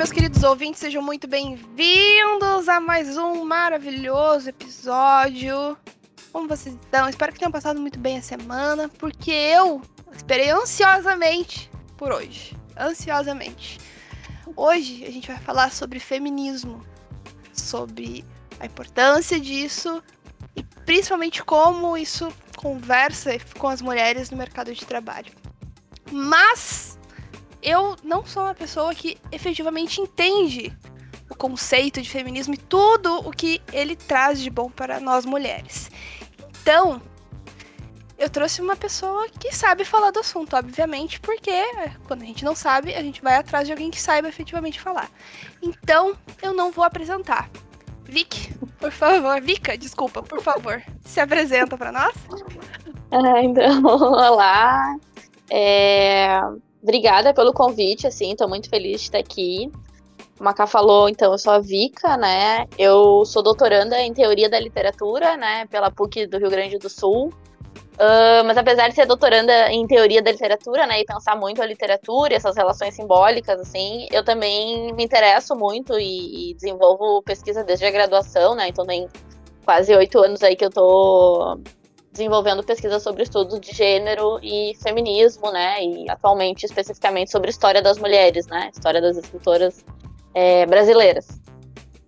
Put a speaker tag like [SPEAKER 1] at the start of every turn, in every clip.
[SPEAKER 1] meus queridos ouvintes, sejam muito bem-vindos a mais um maravilhoso episódio. Como vocês estão? Espero que tenham passado muito bem a semana, porque eu esperei ansiosamente por hoje. Ansiosamente. Hoje a gente vai falar sobre feminismo, sobre a importância disso e principalmente como isso conversa com as mulheres no mercado de trabalho. Mas eu não sou uma pessoa que efetivamente entende o conceito de feminismo e tudo o que ele traz de bom para nós mulheres. Então, eu trouxe uma pessoa que sabe falar do assunto, obviamente, porque quando a gente não sabe, a gente vai atrás de alguém que saiba efetivamente falar. Então, eu não vou apresentar. Vic, por favor, Vika, desculpa, por favor, se apresenta para nós.
[SPEAKER 2] Ah, então, olá. É, Obrigada pelo convite, assim, tô muito feliz de estar aqui. O Macá falou, então, eu sou a Vika, né? Eu sou doutoranda em Teoria da Literatura, né, pela PUC do Rio Grande do Sul. Uh, mas apesar de ser doutoranda em Teoria da Literatura, né, e pensar muito a literatura e essas relações simbólicas, assim, eu também me interesso muito e, e desenvolvo pesquisa desde a graduação, né, então tem quase oito anos aí que eu tô desenvolvendo pesquisa sobre estudos de gênero e feminismo, né? E atualmente, especificamente, sobre história das mulheres, né? História das escritoras é, brasileiras.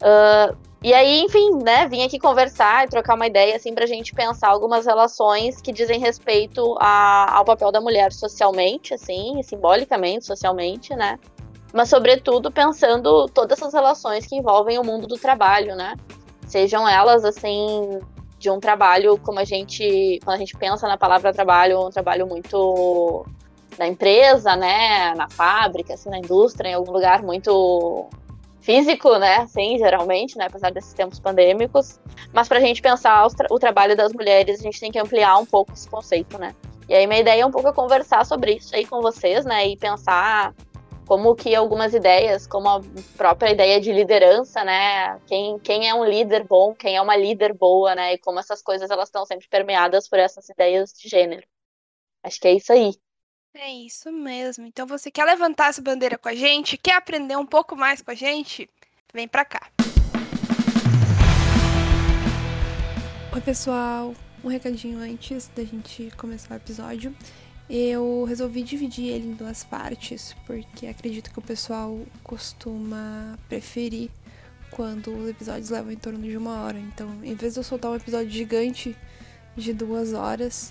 [SPEAKER 2] Uh, e aí, enfim, né? Vim aqui conversar e trocar uma ideia, assim, pra gente pensar algumas relações que dizem respeito a, ao papel da mulher socialmente, assim, simbolicamente, socialmente, né? Mas, sobretudo, pensando todas essas relações que envolvem o mundo do trabalho, né? Sejam elas, assim, de um trabalho como a gente, quando a gente pensa na palavra trabalho, um trabalho muito na empresa, né, na fábrica, assim, na indústria, em algum lugar muito físico, né, assim, geralmente, né, apesar desses tempos pandêmicos, mas para a gente pensar o trabalho das mulheres, a gente tem que ampliar um pouco esse conceito, né. E aí minha ideia é um pouco conversar sobre isso aí com vocês, né, e pensar como que algumas ideias, como a própria ideia de liderança, né? Quem, quem é um líder bom, quem é uma líder boa, né? E como essas coisas elas estão sempre permeadas por essas ideias de gênero. Acho que é isso aí.
[SPEAKER 1] É isso mesmo. Então você quer levantar essa bandeira com a gente? Quer aprender um pouco mais com a gente? Vem pra cá. Oi, pessoal. Um recadinho antes da gente começar o episódio eu resolvi dividir ele em duas partes, porque acredito que o pessoal costuma preferir quando os episódios levam em torno de uma hora. Então, em vez de eu soltar um episódio gigante de duas horas,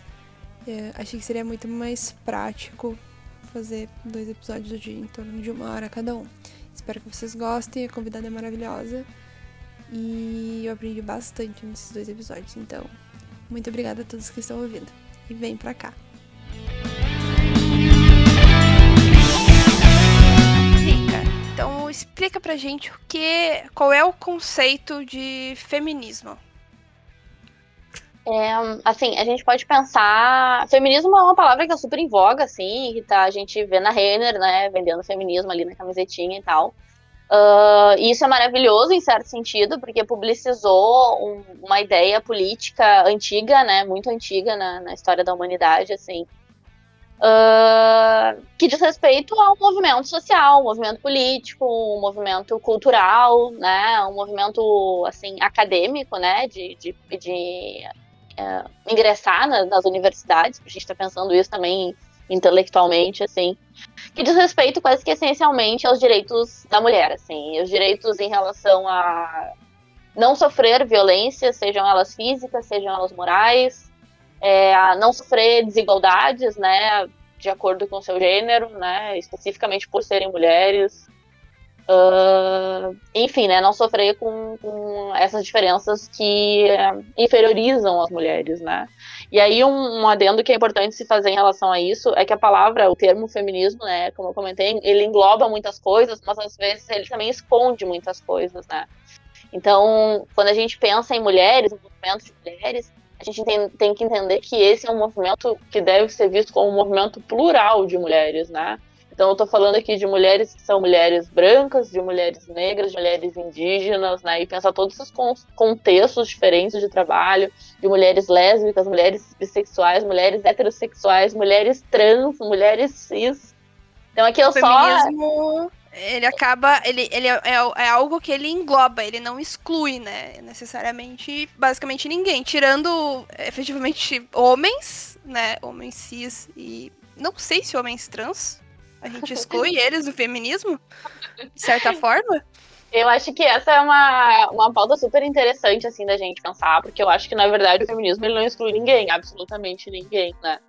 [SPEAKER 1] é, achei que seria muito mais prático fazer dois episódios dia em torno de uma hora cada um. Espero que vocês gostem, a convidada é maravilhosa e eu aprendi bastante nesses dois episódios. Então, muito obrigada a todos que estão ouvindo e vem pra cá. Explica pra gente o que, qual é o conceito de feminismo.
[SPEAKER 2] É, assim, a gente pode pensar. Feminismo é uma palavra que é super em voga, assim, que tá, a gente vê na Renner, né, vendendo feminismo ali na camisetinha e tal. Uh, e isso é maravilhoso em certo sentido, porque publicizou um, uma ideia política antiga, né, muito antiga na, na história da humanidade, assim, uh, que diz respeito ao movimento social, um movimento político, um movimento cultural, né, um movimento assim acadêmico, né, de, de, de uh, ingressar na, nas universidades. A gente está pensando isso também intelectualmente, assim, que diz respeito quase que essencialmente aos direitos da mulher, assim, os direitos em relação a não sofrer violência, sejam elas físicas, sejam elas morais, é, a não sofrer desigualdades, né, de acordo com seu gênero, né, especificamente por serem mulheres. Uh, enfim, né, não sofrer com, com essas diferenças que uh, inferiorizam as mulheres, né. E aí um, um, adendo que é importante se fazer em relação a isso é que a palavra, o termo feminismo, né, como eu comentei, ele engloba muitas coisas, mas às vezes ele também esconde muitas coisas, né. Então, quando a gente pensa em mulheres, em movimento de mulheres, a gente tem, tem, que entender que esse é um movimento que deve ser visto como um movimento plural de mulheres, né? Então eu estou falando aqui de mulheres que são mulheres brancas, de mulheres negras, de mulheres indígenas, né? E pensar todos esses contextos diferentes de trabalho, de mulheres lésbicas, mulheres bissexuais, mulheres heterossexuais, mulheres trans, mulheres cis. Então aqui eu
[SPEAKER 1] o
[SPEAKER 2] só.
[SPEAKER 1] Ele acaba. Ele, ele é, é, é, algo que ele engloba, ele não exclui, né? Necessariamente, basicamente ninguém. Tirando efetivamente homens, né? Homens cis e. Não sei se homens trans. A gente exclui eles do feminismo, de certa forma.
[SPEAKER 2] Eu acho que essa é uma, uma pauta super interessante, assim, da gente pensar, porque eu acho que, na verdade, o feminismo ele não exclui ninguém, absolutamente ninguém, né?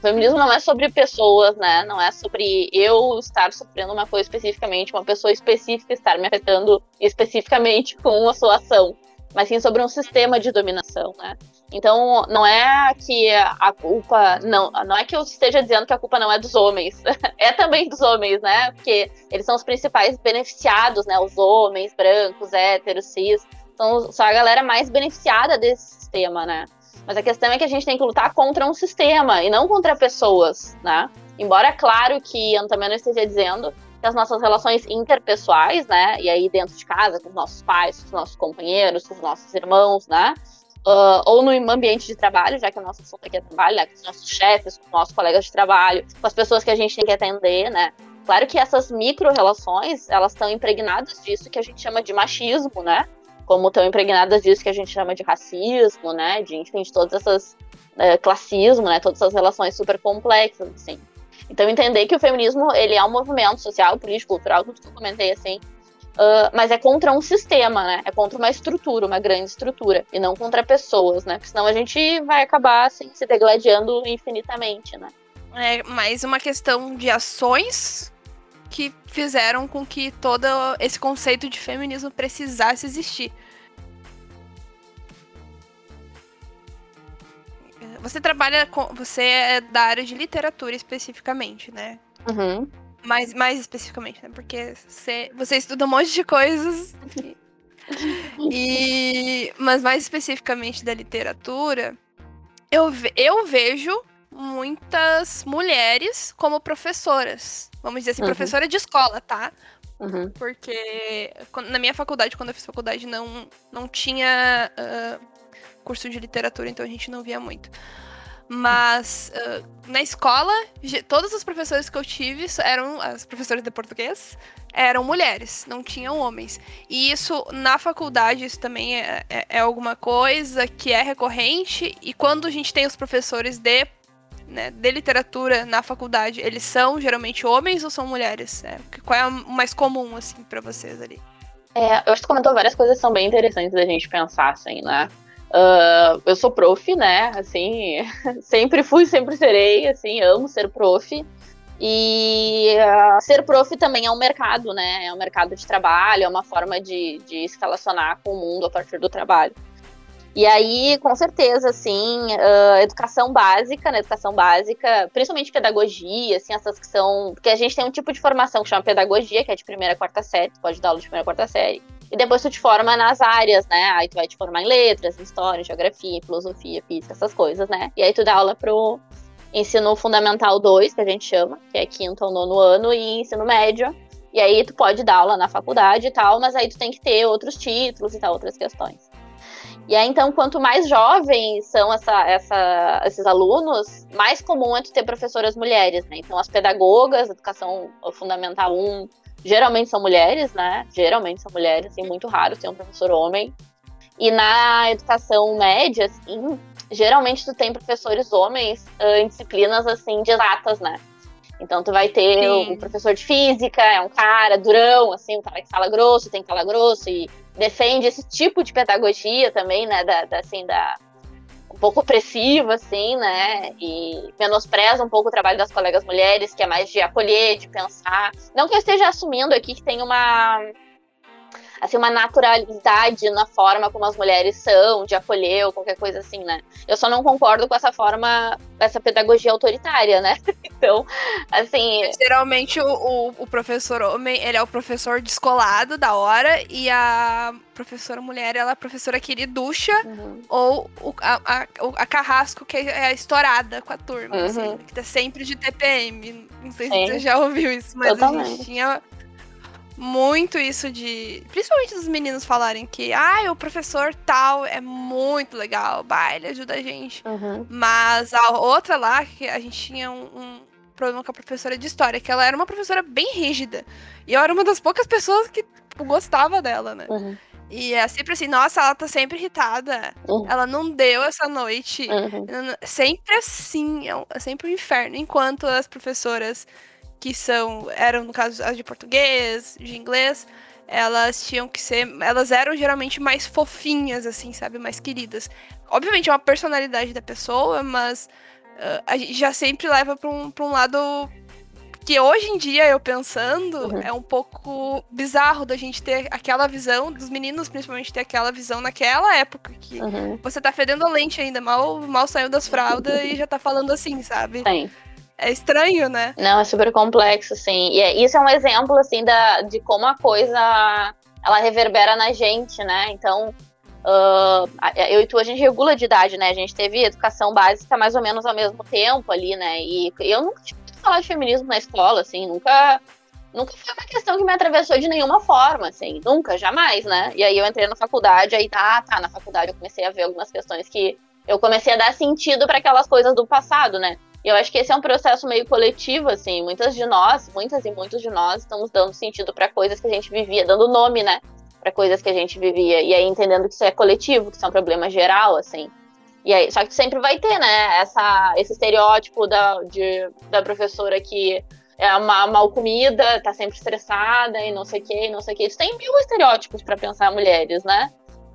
[SPEAKER 2] Feminismo não é sobre pessoas, né? Não é sobre eu estar sofrendo uma coisa especificamente, uma pessoa específica estar me afetando especificamente com a sua ação, mas sim sobre um sistema de dominação, né? Então, não é que a culpa. Não, não é que eu esteja dizendo que a culpa não é dos homens. é também dos homens, né? Porque eles são os principais beneficiados, né? Os homens, brancos, héteros, cis. São só a galera mais beneficiada desse sistema, né? Mas a questão é que a gente tem que lutar contra um sistema e não contra pessoas, né? Embora, claro, que eu também não esteja dizendo que as nossas relações interpessoais, né? E aí dentro de casa, com os nossos pais, com os nossos companheiros, com os nossos irmãos, né? Uh, ou no ambiente de trabalho, já que o nosso assunto aqui é trabalho, né, com os nossos chefes, com os nossos colegas de trabalho, com as pessoas que a gente tem que atender, né? Claro que essas micro-relações, elas estão impregnadas disso que a gente chama de machismo, né? Como estão impregnadas disso que a gente chama de racismo, né? De, enfim, de todas essas... Uh, classismo, né? Todas essas relações super complexas, assim. Então, entender que o feminismo, ele é um movimento social, político, cultural, tudo que eu comentei, assim, Uh, mas é contra um sistema, né? É contra uma estrutura, uma grande estrutura, e não contra pessoas, né? Porque senão a gente vai acabar assim, se degladiando infinitamente, né?
[SPEAKER 1] É mais uma questão de ações que fizeram com que todo esse conceito de feminismo precisasse existir. Você trabalha com. Você é da área de literatura especificamente, né?
[SPEAKER 2] Uhum.
[SPEAKER 1] Mais, mais especificamente, né? Porque você, você estuda um monte de coisas. e, mas mais especificamente da literatura, eu, eu vejo muitas mulheres como professoras. Vamos dizer assim, uhum. professora de escola, tá?
[SPEAKER 2] Uhum.
[SPEAKER 1] Porque na minha faculdade, quando eu fiz faculdade, não, não tinha uh, curso de literatura, então a gente não via muito. Mas uh, na escola, todas as professoras que eu tive eram as professoras de português eram mulheres, não tinham homens. E isso na faculdade isso também é, é, é alguma coisa que é recorrente. E quando a gente tem os professores de né, de literatura na faculdade, eles são geralmente homens ou são mulheres? É, qual é o mais comum assim para vocês ali?
[SPEAKER 2] É, eu acho que comentou várias coisas que são bem interessantes da gente pensar, assim, né? Uh, eu sou prof, né? Assim, sempre fui, sempre serei, assim, amo ser prof. E uh, ser prof também é um mercado, né? É um mercado de trabalho, é uma forma de, de se relacionar com o mundo a partir do trabalho. E aí, com certeza, assim, uh, educação básica, né? Educação básica, principalmente pedagogia, assim, essas que são. Porque a gente tem um tipo de formação que chama pedagogia, que é de primeira a quarta série, tu pode dar aula de primeira a quarta série. E depois tu te forma nas áreas, né? Aí tu vai te formar em letras, em história, em geografia, filosofia, física, essas coisas, né? E aí tu dá aula pro ensino fundamental 2, que a gente chama, que é quinto ou nono ano, e ensino médio. E aí tu pode dar aula na faculdade e tal, mas aí tu tem que ter outros títulos e tal, outras questões. E aí, então, quanto mais jovens são essa, essa, esses alunos, mais comum é tu ter professoras mulheres, né? Então, as pedagogas, educação fundamental 1, geralmente são mulheres, né? Geralmente são mulheres, assim, muito raro ter um professor homem. E na educação média, assim, geralmente tu tem professores homens uh, em disciplinas, assim, de exatas, né? Então tu vai ter Sim. o professor de física, é um cara durão, assim, um cara que fala grosso, tem que falar grosso e defende esse tipo de pedagogia também, né, da, da assim, da um pouco opressiva, assim, né, e menospreza um pouco o trabalho das colegas mulheres, que é mais de acolher, de pensar. Não que eu esteja assumindo aqui que tem uma assim, uma naturalidade na forma como as mulheres são, de acolher ou qualquer coisa assim, né? Eu só não concordo com essa forma, essa pedagogia autoritária, né? Então, assim.
[SPEAKER 1] Geralmente o, o, o professor homem, ele é o professor descolado da hora, e a professora mulher, ela é a professora queriducha, uhum. ou o, a, a, a, carrasco, que é a estourada com a turma, assim, uhum. assim, que tá sempre de TPM. Não sei Sim. se você já ouviu isso, mas Totalmente. a gente tinha muito isso de. Principalmente dos meninos falarem que, ah, o professor tal é muito legal, bah, ele ajuda a gente.
[SPEAKER 2] Uhum.
[SPEAKER 1] Mas a outra lá, que a gente tinha um, um, problema com a professora de história, que ela era uma professora bem rígida. E eu era uma das poucas pessoas que tipo, gostava dela, né? Uhum. E é sempre assim, nossa, ela tá sempre irritada. Uhum. Ela não deu essa noite. Uhum. Sempre assim, é, é sempre um inferno. Enquanto as professoras que são, eram, no caso, as de português, de inglês, elas tinham que ser. Elas eram geralmente mais fofinhas, assim, sabe? Mais queridas. Obviamente é uma personalidade da pessoa, mas uh, a gente já sempre leva pra um, pra um lado que hoje em dia, eu pensando, uhum. é um pouco bizarro da gente ter aquela visão, dos meninos principalmente ter aquela visão naquela época, que uhum. você tá fedendo a lente ainda, mal, mal saiu das fraldas e já tá falando assim, sabe? Sim. É estranho, né?
[SPEAKER 2] Não, é super complexo, assim. E é, isso é um exemplo, assim, da, de como a coisa ela reverbera na gente, né? Então, uh, eu e tu, a gente regula de idade, né? A gente teve educação básica mais ou menos ao mesmo tempo ali, né? E eu nunca falar de feminismo na escola, assim, nunca. Nunca foi uma questão que me atravessou de nenhuma forma, assim, nunca, jamais, né? E aí eu entrei na faculdade, aí tá, tá, na faculdade eu comecei a ver algumas questões que eu comecei a dar sentido para aquelas coisas do passado, né? Eu acho que esse é um processo meio coletivo, assim, muitas de nós, muitas e muitos de nós estamos dando sentido para coisas que a gente vivia, dando nome, né? Para coisas que a gente vivia, e aí entendendo que isso é coletivo, que isso é um problema geral, assim. E aí, só que sempre vai ter, né, essa, esse estereótipo da, de, da professora que é uma mal comida, tá sempre estressada e não sei o que, e não sei o que. Isso tem mil estereótipos para pensar mulheres, né?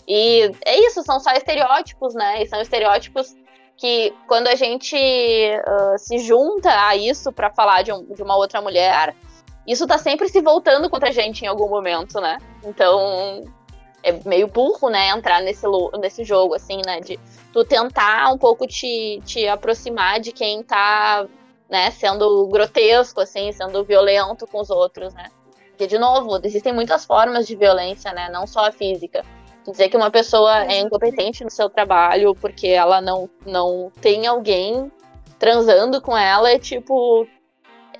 [SPEAKER 2] E é isso, são só estereótipos, né? E são estereótipos que quando a gente uh, se junta a isso para falar de, um, de uma outra mulher, isso tá sempre se voltando contra a gente em algum momento, né? Então, é meio burro, né, entrar nesse, nesse jogo, assim, né, de tu tentar um pouco te, te aproximar de quem tá, né, sendo grotesco, assim, sendo violento com os outros, né. Porque, de novo, existem muitas formas de violência, né, não só a física. Dizer que uma pessoa é incompetente no seu trabalho porque ela não, não tem alguém transando com ela é tipo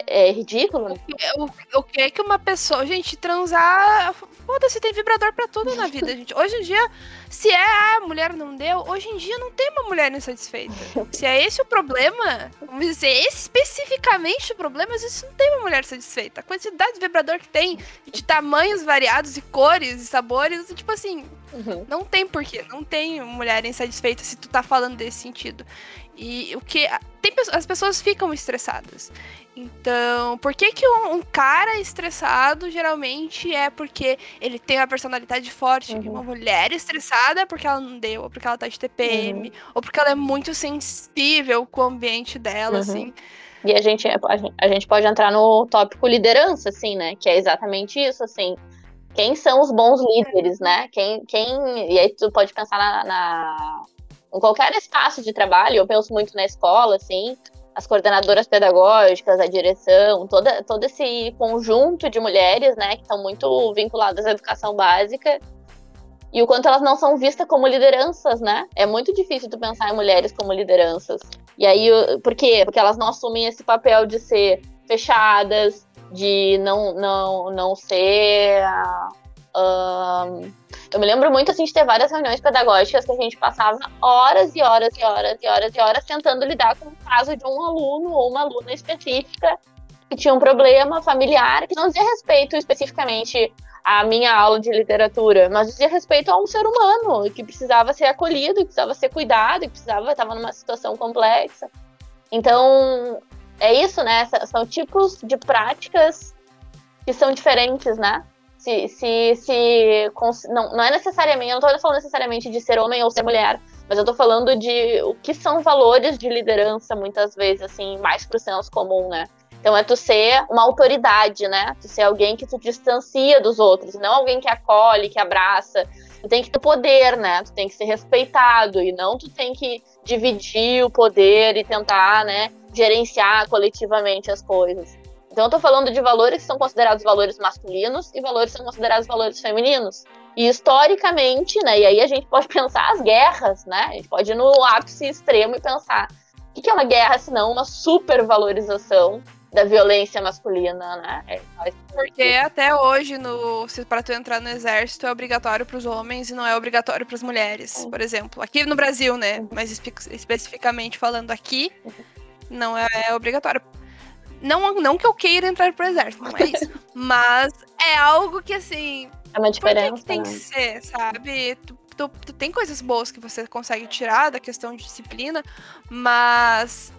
[SPEAKER 2] é ridículo.
[SPEAKER 1] O que, o, o que é que uma pessoa. Gente, transar. Foda-se, tem vibrador pra tudo na vida, gente. Hoje em dia, se é a mulher não deu, hoje em dia não tem uma mulher insatisfeita. Se é esse o problema, vamos dizer, esse especificamente o problema, vezes não tem uma mulher satisfeita. A quantidade de vibrador que tem, de tamanhos variados, e cores e sabores, tipo assim, uhum. não tem porquê. Não tem mulher insatisfeita se tu tá falando desse sentido. E o que. Tem, as pessoas ficam estressadas. Então, por que, que um, um, cara estressado geralmente é porque ele tem uma personalidade forte? Uhum. Uma mulher estressada é porque ela não deu, ou porque ela tá de TPM, uhum. ou porque ela é muito sensível com o ambiente dela, uhum. assim.
[SPEAKER 2] E a gente, a gente, a gente pode entrar no tópico liderança, assim, né? Que é exatamente isso, assim. Quem são os bons líderes, né? Quem, quem... E aí tu pode pensar na, na... Em qualquer espaço de trabalho, eu penso muito na escola, assim as coordenadoras pedagógicas, a direção, toda, todo esse conjunto de mulheres, né, que estão muito vinculadas à educação básica, e o quanto elas não são vistas como lideranças, né? É muito difícil tu pensar em mulheres como lideranças. E aí, por quê? Porque elas não assumem esse papel de ser fechadas, de não, não, não ser Uh, eu me lembro muito assim de ter várias reuniões pedagógicas que a gente passava horas e horas e horas e horas e horas tentando lidar com o caso de um aluno ou uma aluna específica que tinha um problema familiar que não dizia respeito especificamente à minha aula de literatura, mas dizia respeito a um ser humano que precisava ser acolhido, que precisava ser cuidado, que precisava estava numa situação complexa. Então é isso, né? São tipos de práticas que são diferentes, né? se, se, se não, não é necessariamente, eu não estou falando necessariamente de ser homem ou ser mulher, mas eu estou falando de o que são valores de liderança, muitas vezes, assim, mais pro senso comum, né? Então é tu ser uma autoridade, né? Tu ser alguém que tu distancia dos outros, não alguém que acolhe, que abraça. Tu tem que ter poder, né? Tu tem que ser respeitado e não tu tem que dividir o poder e tentar, né, gerenciar coletivamente as coisas. Então eu tô falando de valores que são considerados valores masculinos e valores que são considerados valores femininos. E historicamente, né, e aí a gente pode pensar as guerras, né? A gente pode ir no ápice extremo e pensar o que é uma guerra se não uma supervalorização da violência masculina, né? É,
[SPEAKER 1] Porque até hoje, no, se para tu entrar no exército, é obrigatório para os homens e não é obrigatório para as mulheres, por exemplo. Aqui no Brasil, né? Mas espe especificamente falando aqui, não é, é obrigatório Não, não que eu queira entrar pro exército, não é isso. Mas é algo que, assim.
[SPEAKER 2] É uma diferença.
[SPEAKER 1] Por que, que tem
[SPEAKER 2] né?
[SPEAKER 1] que ser, sabe? Tu, tu, tu, tem coisas boas que você consegue tirar da questão de disciplina, mas.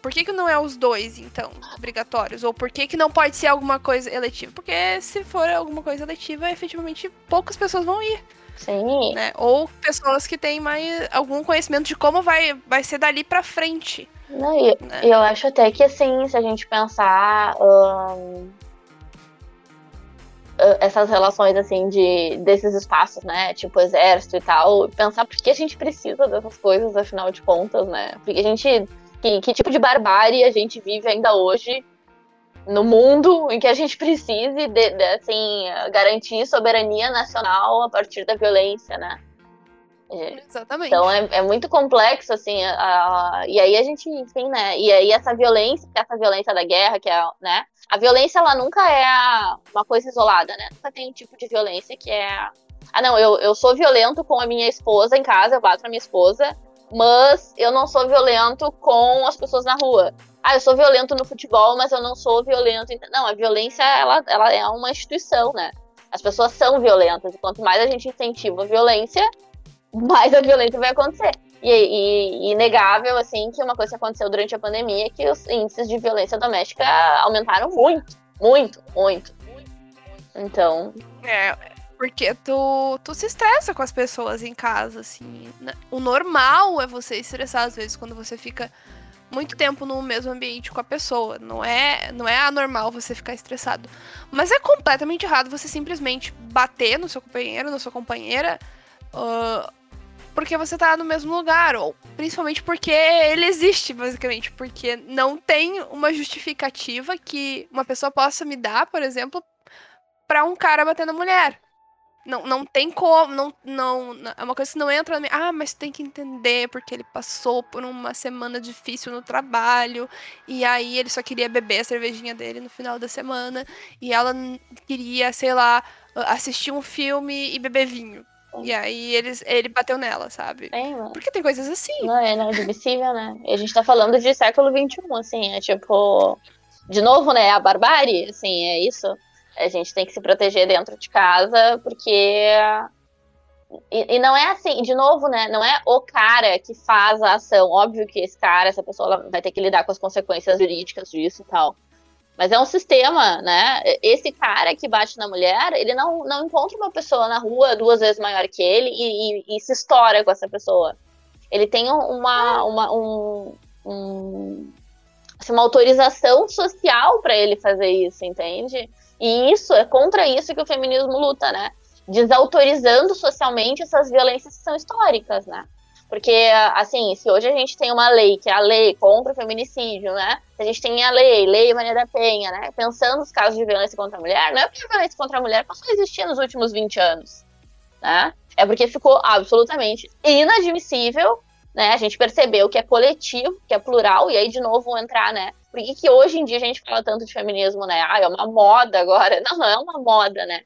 [SPEAKER 1] Por que, que não é os dois, então, obrigatórios? Ou por que, que não pode ser alguma coisa eletiva? Porque se for alguma coisa eletiva, efetivamente poucas pessoas vão ir.
[SPEAKER 2] Sim.
[SPEAKER 1] Né? Ou pessoas que têm mais algum conhecimento de como vai, vai ser dali pra frente.
[SPEAKER 2] Não, e,
[SPEAKER 1] né?
[SPEAKER 2] eu acho até que assim, se a gente pensar hum, essas relações assim de desses espaços, né? Tipo exército e tal, pensar por que a gente precisa dessas coisas, afinal de contas, né? Porque a gente. Que, que tipo de barbárie a gente vive ainda hoje no mundo em que a gente precise de, de, assim, garantir soberania nacional a partir da violência, né?
[SPEAKER 1] Exatamente.
[SPEAKER 2] Então é, é muito complexo, assim, a, a, e aí a gente, enfim, né? E aí essa violência, essa violência da guerra, que é, né? A violência, ela nunca é uma coisa isolada, né? Nunca tem um tipo de violência que é. Ah, não, eu, eu sou violento com a minha esposa em casa, eu bato na minha esposa, mas eu não sou violento com as pessoas na rua. Ah, eu sou violento no futebol, mas eu não sou violento. Não, a violência, ela, ela é uma instituição, né? As pessoas são violentas, e quanto mais a gente incentiva a violência, mais a violência vai acontecer. E, e, inegável, assim, que uma coisa que aconteceu durante a pandemia é que os índices de violência doméstica aumentaram muito, muito, muito. Então.
[SPEAKER 1] É, porque tu, tu se estressa com as pessoas em casa, assim. O normal é você estressar, às vezes, quando você fica muito tempo no mesmo ambiente com a pessoa. Não é, não é anormal você ficar estressado. Mas é completamente errado você simplesmente bater no seu companheiro, na sua companheira. Uh, porque você tá no mesmo lugar, ou principalmente porque ele existe, basicamente, porque não tem uma justificativa que uma pessoa possa me dar, por exemplo, para um cara bater na mulher. Não, não tem como, não, não, é uma coisa que não entra na minha, ah, mas tem que entender porque ele passou por uma semana difícil no trabalho, e aí ele só queria beber a cervejinha dele no final da semana, e ela queria, sei lá, assistir um filme e beber vinho. E aí eles, ele bateu nela, sabe?
[SPEAKER 2] Tem, mano.
[SPEAKER 1] Porque tem coisas assim.
[SPEAKER 2] Não, é inadmissível, né? E a gente tá falando de século XXI, assim, é tipo. De novo, né? A barbárie, assim, é isso. A gente tem que se proteger dentro de casa, porque. E, e, não é assim, de novo, né? Não é o cara que faz a ação. Óbvio que esse cara, essa pessoa, vai ter que lidar com as consequências jurídicas disso e tal. Mas é um sistema, né? Esse cara que bate na mulher, ele não, não encontra uma pessoa na rua duas vezes maior que ele e, e, e se estoura com essa pessoa. Ele tem uma, uma, um, um, assim, uma autorização social para ele fazer isso, entende? E isso é contra isso que o feminismo luta, né? Desautorizando socialmente essas violências que são históricas, né? Porque, assim, se hoje a gente tem uma lei, que é a lei contra o feminicídio, né? A gente tem a lei, Lei Maria da Penha, né? Pensando nos casos de violência contra a mulher, não é porque a violência contra a mulher passou a existir nos últimos 20 anos, né? É porque ficou absolutamente inadmissível, né? A gente percebeu que é coletivo, que é plural, e aí de novo entrar, né? Por que, que hoje em dia a gente fala tanto de feminismo, né? Ah, é uma moda agora. Não, não é uma moda, né?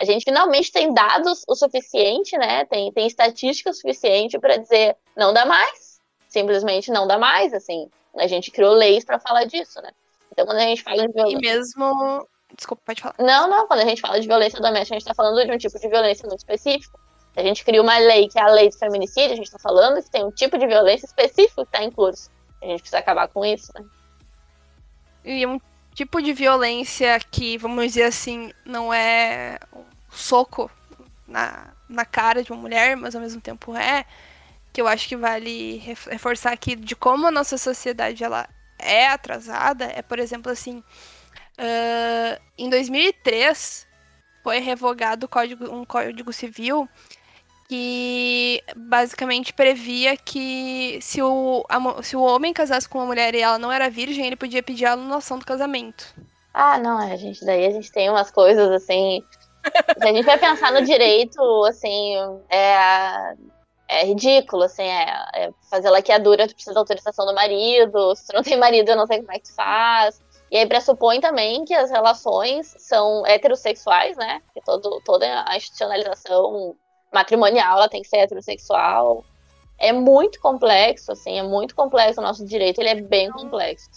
[SPEAKER 2] A gente finalmente tem dados o suficiente, né? Tem, tem estatística suficiente para dizer não dá mais. Simplesmente não dá mais, assim. A gente criou leis para falar disso, né? Então, quando a gente fala de violência.
[SPEAKER 1] E mesmo. Desculpa, pode falar.
[SPEAKER 2] Não, não. Quando a gente fala de violência doméstica, a gente está falando de um tipo de violência muito específico. A gente cria uma lei que é a lei do feminicídio, a gente está falando que tem um tipo de violência específico que está em curso. A gente precisa acabar com isso, né?
[SPEAKER 1] E um tipo de violência que, vamos dizer assim, não é soco na, na cara de uma mulher, mas ao mesmo tempo é, que eu acho que vale reforçar aqui de como a nossa sociedade ela é atrasada, é, por exemplo, assim, uh, em 2003 foi revogado código, um código civil que basicamente previa que se o, a, se o homem casasse com uma mulher e ela não era virgem, ele podia pedir a anulação do casamento.
[SPEAKER 2] Ah, não, é, gente, daí a gente tem umas coisas assim. Se a gente vai pensar no direito, assim, é, é ridículo, assim, é, é fazer laqueadura, tu precisa da autorização do marido, se tu não tem marido, eu não sei como é que tu faz. E aí pressupõe também que as relações são heterossexuais, né? Que todo, toda a institucionalização matrimonial, ela tem que ser heterossexual. É muito complexo, assim, é muito complexo o nosso direito, ele é bem complexo.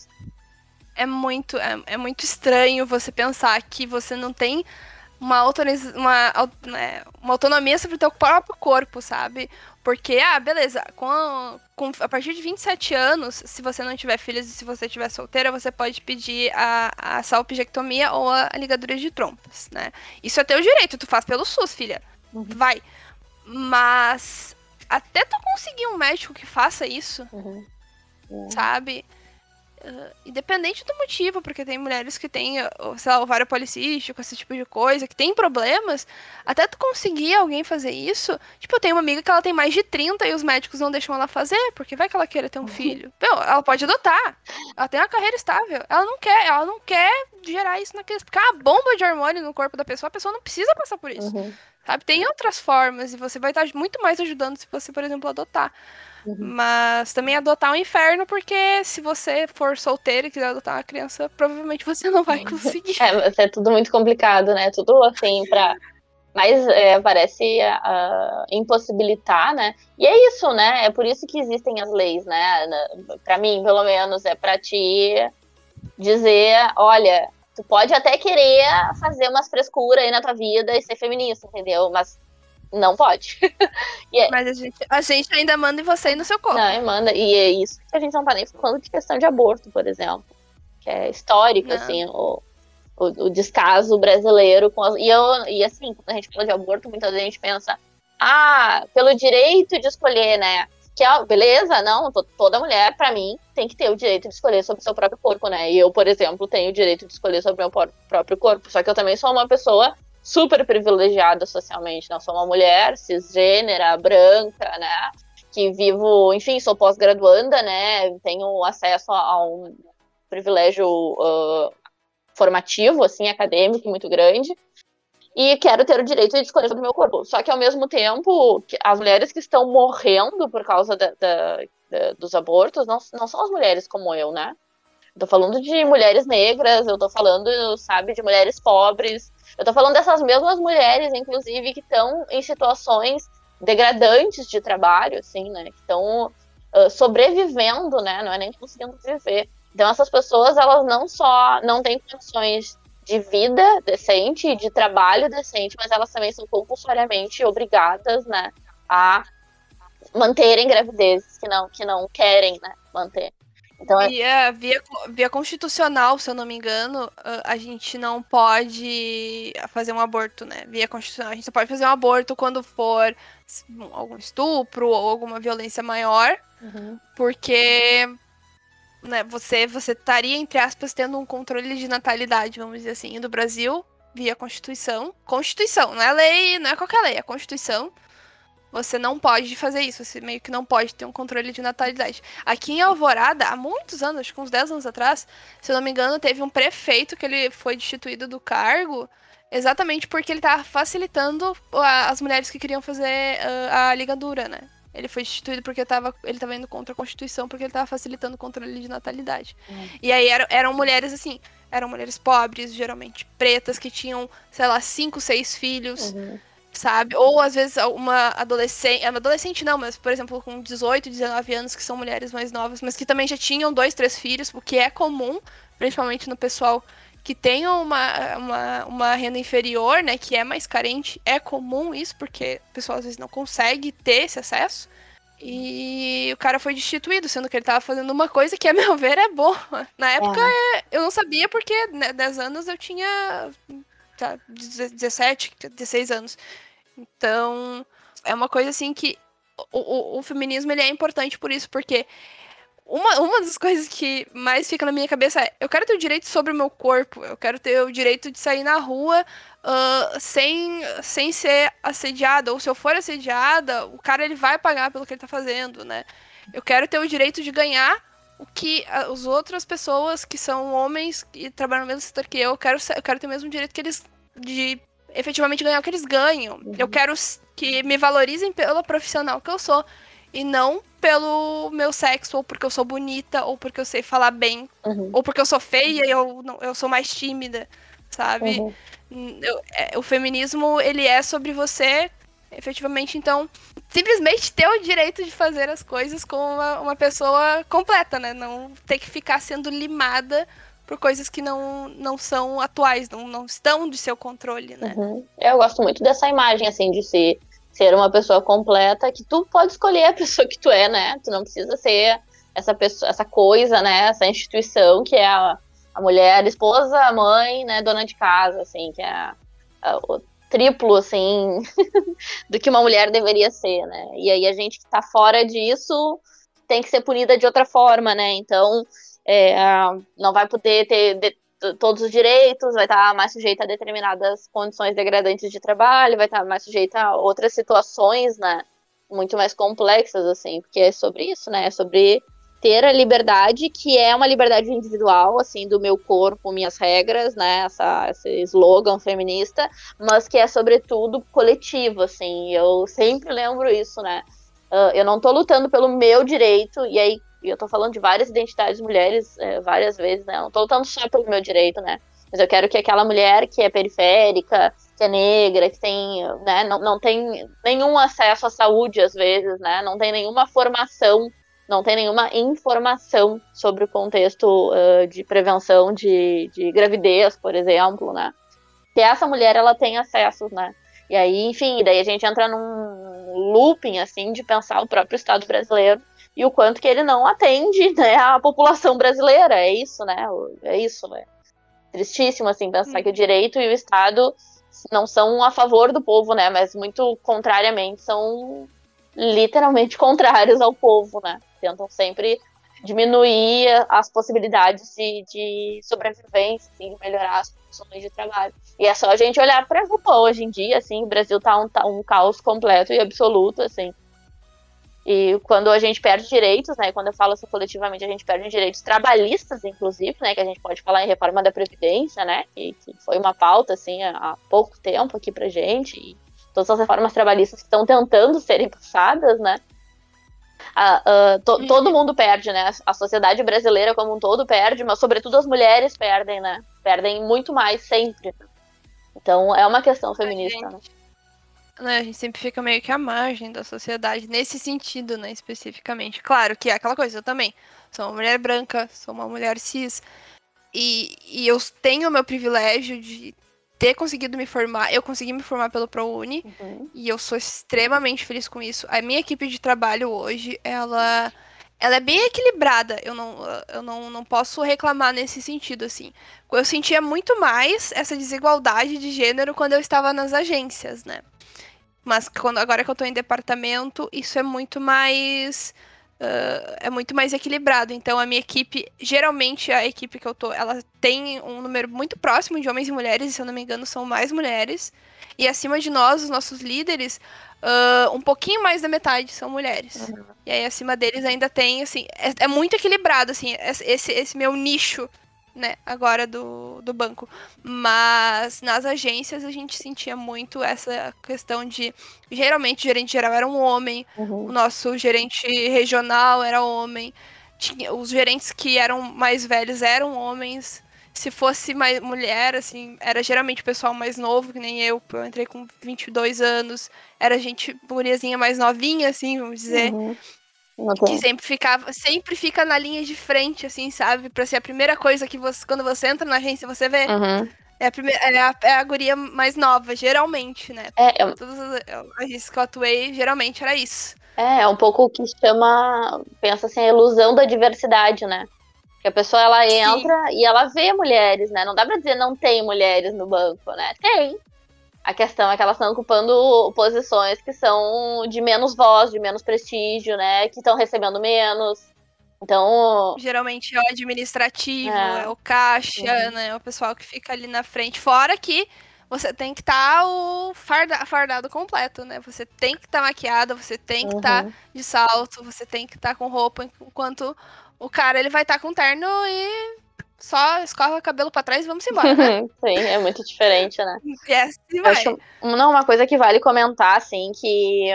[SPEAKER 1] é muito, é, é muito estranho você pensar que você não tem uma, uma, né, uma autonomia sobre o teu próprio corpo, sabe? Porque, ah, beleza, com, a, com, a partir de 27 anos, se você não tiver filhos e se você estiver solteira, você pode pedir a, a salpingectomia ou a, a ligadura de trompas, né? Isso é teu direito, tu faz pelo SUS, filha. Uhum. Vai. Mas até tu conseguir um médico que faça isso, uhum. Uhum. sabe? Uh, independente do motivo, porque tem mulheres que têm, sei lá, ovário policístico, esse tipo de coisa, que tem problemas, até tu conseguir alguém fazer isso, tipo, eu tenho uma amiga que ela tem mais de 30 e os médicos não deixam ela fazer, porque vai que ela queira ter um uhum. filho. Meu, ela pode adotar. Ela tem uma carreira estável. Ela não quer, ela não quer gerar isso naqueles. Porque a bomba de hormônio no corpo da pessoa, a pessoa não precisa passar por isso. Uhum. Sabe? Tem outras formas, e você vai estar muito mais ajudando se você, por exemplo, adotar. Uhum. Mas também adotar é um inferno, porque se você for solteiro e quiser adotar uma criança, provavelmente você não vai conseguir.
[SPEAKER 2] É, é tudo muito complicado, né? Tudo assim pra. Mas é, parece uh, impossibilitar, né? E é isso, né? É por isso que existem as leis, né? Para mim, pelo menos, é para te dizer, olha, tu pode até querer fazer umas frescuras aí na tua vida e ser feminista, entendeu? Mas não pode.
[SPEAKER 1] é... Mas a gente, a gente ainda manda em você e no seu corpo.
[SPEAKER 2] Não, manda. E é isso que a gente não tá nem falando de questão de aborto, por exemplo. Que é histórico, não. assim, o, o, o, descaso brasileiro. Com as... e, eu, e assim, quando a gente fala de aborto, muita gente pensa, ah, pelo direito de escolher, né? Que é, beleza, não, toda mulher, para mim, tem que ter o direito de escolher sobre o seu próprio corpo, né? E eu, por exemplo, tenho o direito de escolher sobre o meu próprio corpo. Só que eu também sou uma pessoa super privilegiada socialmente. Não sou uma mulher cisgênera, branca, né? Que vivo, enfim, sou pós-graduanda, né? Tenho acesso a, um privilégio uh, formativo, assim, acadêmico muito grande. E quero ter o direito de escolher sobre o meu corpo. Só que, ao mesmo tempo, as mulheres que estão morrendo por causa da, da, da, dos abortos não, não são as mulheres como eu, né? Eu tô falando de mulheres negras, eu tô falando, sabe, de mulheres pobres, eu tô falando dessas mesmas mulheres, inclusive, que estão em situações degradantes de trabalho, assim, né? Que estão uh, sobrevivendo, né? Não é nem conseguindo viver. Então, essas pessoas, elas não só não têm condições de vida decente, de trabalho decente, mas elas também são compulsoriamente obrigadas, né, a manterem gravidezes que não, que não querem, né, manter.
[SPEAKER 1] Então, é... via, via, via constitucional, se eu não me engano, a gente não pode fazer um aborto, né? Via constitucional. A gente só pode fazer um aborto quando for algum estupro ou alguma violência maior. Uhum. Porque né, você, você estaria, entre aspas, tendo um controle de natalidade, vamos dizer assim, do Brasil, via Constituição. Constituição, não é lei, não é qualquer lei, é Constituição. Você não pode fazer isso, você meio que não pode ter um controle de natalidade. Aqui em Alvorada, há muitos anos, acho que uns 10 anos atrás, se eu não me engano, teve um prefeito que ele foi destituído do cargo exatamente porque ele estava facilitando as mulheres que queriam fazer uh, a ligadura, né? Ele foi destituído porque tava, ele estava indo contra a Constituição, porque ele estava facilitando o controle de natalidade. Uhum. E aí eram, eram mulheres assim, eram mulheres pobres, geralmente pretas, que tinham, sei lá, cinco, seis filhos. Uhum sabe? Ou às vezes uma adolescente, adolescente não, mas por exemplo com 18, 19 anos que são mulheres mais novas, mas que também já tinham dois, três filhos, o que é comum, principalmente no pessoal que tem uma, uma, uma renda inferior, né, que é mais carente, é comum isso, porque o pessoal às vezes não consegue ter esse acesso. E o cara foi destituído, sendo que ele tava fazendo uma coisa que, a meu ver, é boa. Na época, é. eu não sabia, porque né, 10 anos eu tinha tá, 17, 16 anos. Então, é uma coisa assim que o, o, o, feminismo ele é importante por isso, porque uma, uma das coisas que mais fica na minha cabeça é: eu quero ter o direito sobre o meu corpo, eu quero ter o direito de sair na rua uh, sem, sem ser assediada, ou se eu for assediada, o cara ele vai pagar pelo que ele tá fazendo, né? Eu quero ter o direito de ganhar o que as outras pessoas que são homens e trabalham no mesmo setor que eu, eu quero, eu quero ter o mesmo direito que eles de efetivamente ganhar o que eles ganham. Uhum. Eu quero que me valorizem pela profissional que eu sou e não pelo meu sexo, ou porque eu sou bonita, ou porque eu sei falar bem, uhum. ou porque eu sou feia e eu, não, eu sou mais tímida, sabe? Uhum. Eu, é, o feminismo, ele é sobre você, efetivamente, então, simplesmente ter o direito de fazer as coisas com uma, uma pessoa completa, né? Não ter que ficar sendo limada por coisas que não, não são atuais, não, não estão de seu controle, né?
[SPEAKER 2] Uhum. Eu gosto muito dessa imagem, assim, de ser, ser uma pessoa completa, que tu pode escolher a pessoa que tu é, né? Tu não precisa ser essa pessoa, essa coisa, né? Essa instituição que é a, a mulher, esposa, mãe, né? Dona de casa, assim, que é a, a, o triplo, assim, do que uma mulher deveria ser, né? E aí a gente que tá fora disso tem que ser punida de outra forma, né? Então, é, não vai poder ter de, todos os direitos, vai estar mais sujeita a determinadas condições degradantes de trabalho, vai estar mais sujeita a outras situações, né? Muito mais complexas, assim, porque é sobre isso, né? É sobre ter a liberdade, que é uma liberdade individual, assim, do meu corpo, minhas regras, né? Essa, esse slogan feminista, mas que é, sobretudo, coletivo, assim. Eu sempre lembro isso, né? Uh, eu não tô lutando pelo meu direito, e aí e eu tô falando de várias identidades mulheres é, várias vezes, né? Não tô lutando só pelo meu direito, né? Mas eu quero que aquela mulher que é periférica, que é negra, que tem, né, não, não tem nenhum acesso à saúde às vezes, né? Não tem nenhuma formação, não tem nenhuma informação sobre o contexto uh, de prevenção de, de gravidez, por exemplo, né? Que essa mulher ela tem acesso, né? E aí, enfim, daí a gente entra num looping assim de pensar o próprio Estado brasileiro e o quanto que ele não atende né, a população brasileira. É isso, né? É isso, né? Tristíssimo, assim, pensar que o direito e o Estado não são a favor do povo, né? Mas muito contrariamente são literalmente contrários ao povo, né? Tentam sempre diminuir as possibilidades de, de sobrevivência, assim, de melhorar as condições de trabalho. E é só a gente olhar para a rua hoje em dia, assim, o Brasil tá um, tá um caos completo e absoluto, assim. E quando a gente perde direitos, né, quando eu falo assim coletivamente, a gente perde direitos trabalhistas, inclusive, né, que a gente pode falar em reforma da Previdência, né, que, que foi uma pauta, assim, há pouco tempo aqui pra gente, e todas as reformas trabalhistas que estão tentando serem passadas, né, to, uhum. todo mundo perde, né, a sociedade brasileira como um todo perde, mas sobretudo as mulheres perdem, né, perdem muito mais sempre. Então é uma questão feminista, né
[SPEAKER 1] né, a gente sempre fica meio que à margem da sociedade, nesse sentido, né, especificamente. Claro que é aquela coisa, eu também sou uma mulher branca, sou uma mulher cis, e, e eu tenho o meu privilégio de ter conseguido me formar, eu consegui me formar pelo ProUni, uhum. e eu sou extremamente feliz com isso. A minha equipe de trabalho hoje, ela... Ela é bem equilibrada, eu não, eu não, não posso reclamar nesse sentido, assim. Eu sentia muito mais essa desigualdade de gênero quando eu estava nas agências, né? Mas quando, agora que eu tô em departamento, isso é muito mais. Uh, é muito mais equilibrado. Então, a minha equipe, geralmente a equipe que eu tô, ela tem um número muito próximo de homens e mulheres, e se eu não me engano, são mais mulheres. E acima de nós, os nossos líderes, uh, um pouquinho mais da metade são mulheres. Uhum. E aí, acima deles ainda tem, assim, é, é muito equilibrado, assim, esse, esse meu nicho né, agora do, do banco. Mas nas agências a gente sentia muito essa questão de. Geralmente o gerente geral era um homem, uhum. o nosso gerente regional era homem, tinha, os gerentes que eram mais velhos eram homens. Se fosse mais mulher, assim, era geralmente o pessoal mais novo, que nem eu, eu entrei com 22 anos, era gente guriazinha mais novinha, assim, vamos dizer. Uhum. Que sempre ficava, sempre fica na linha de frente, assim, sabe? Pra ser a primeira coisa que você, quando você entra na agência, você vê. Uhum. É a, primeira, é, a, é a guria mais nova, geralmente, né? É, eu... Todas as agências que eu atuei, geralmente era isso.
[SPEAKER 2] É, é um pouco o que chama, pensa assim, a ilusão da diversidade, né? Que a pessoa, ela entra Sim. e ela vê mulheres, né? Não dá pra dizer não tem mulheres no banco, né? Tem. A questão é que elas estão ocupando posições que são de menos voz, de menos prestígio, né? Que estão recebendo menos. Então.
[SPEAKER 1] Geralmente é o administrativo, é, é o caixa, uhum. né? O pessoal que fica ali na frente. Fora que você tem que estar tá o farda, fardado completo, né? Você tem que estar tá maquiada, você tem que estar tá uhum. de salto, você tem que estar tá com roupa, enquanto o cara ele vai estar tá com terno e só escorre o cabelo para trás e vamos embora, né?
[SPEAKER 2] Sim, é muito diferente, né?
[SPEAKER 1] Assim vai. Acho,
[SPEAKER 2] não, uma coisa que vale comentar, assim, que...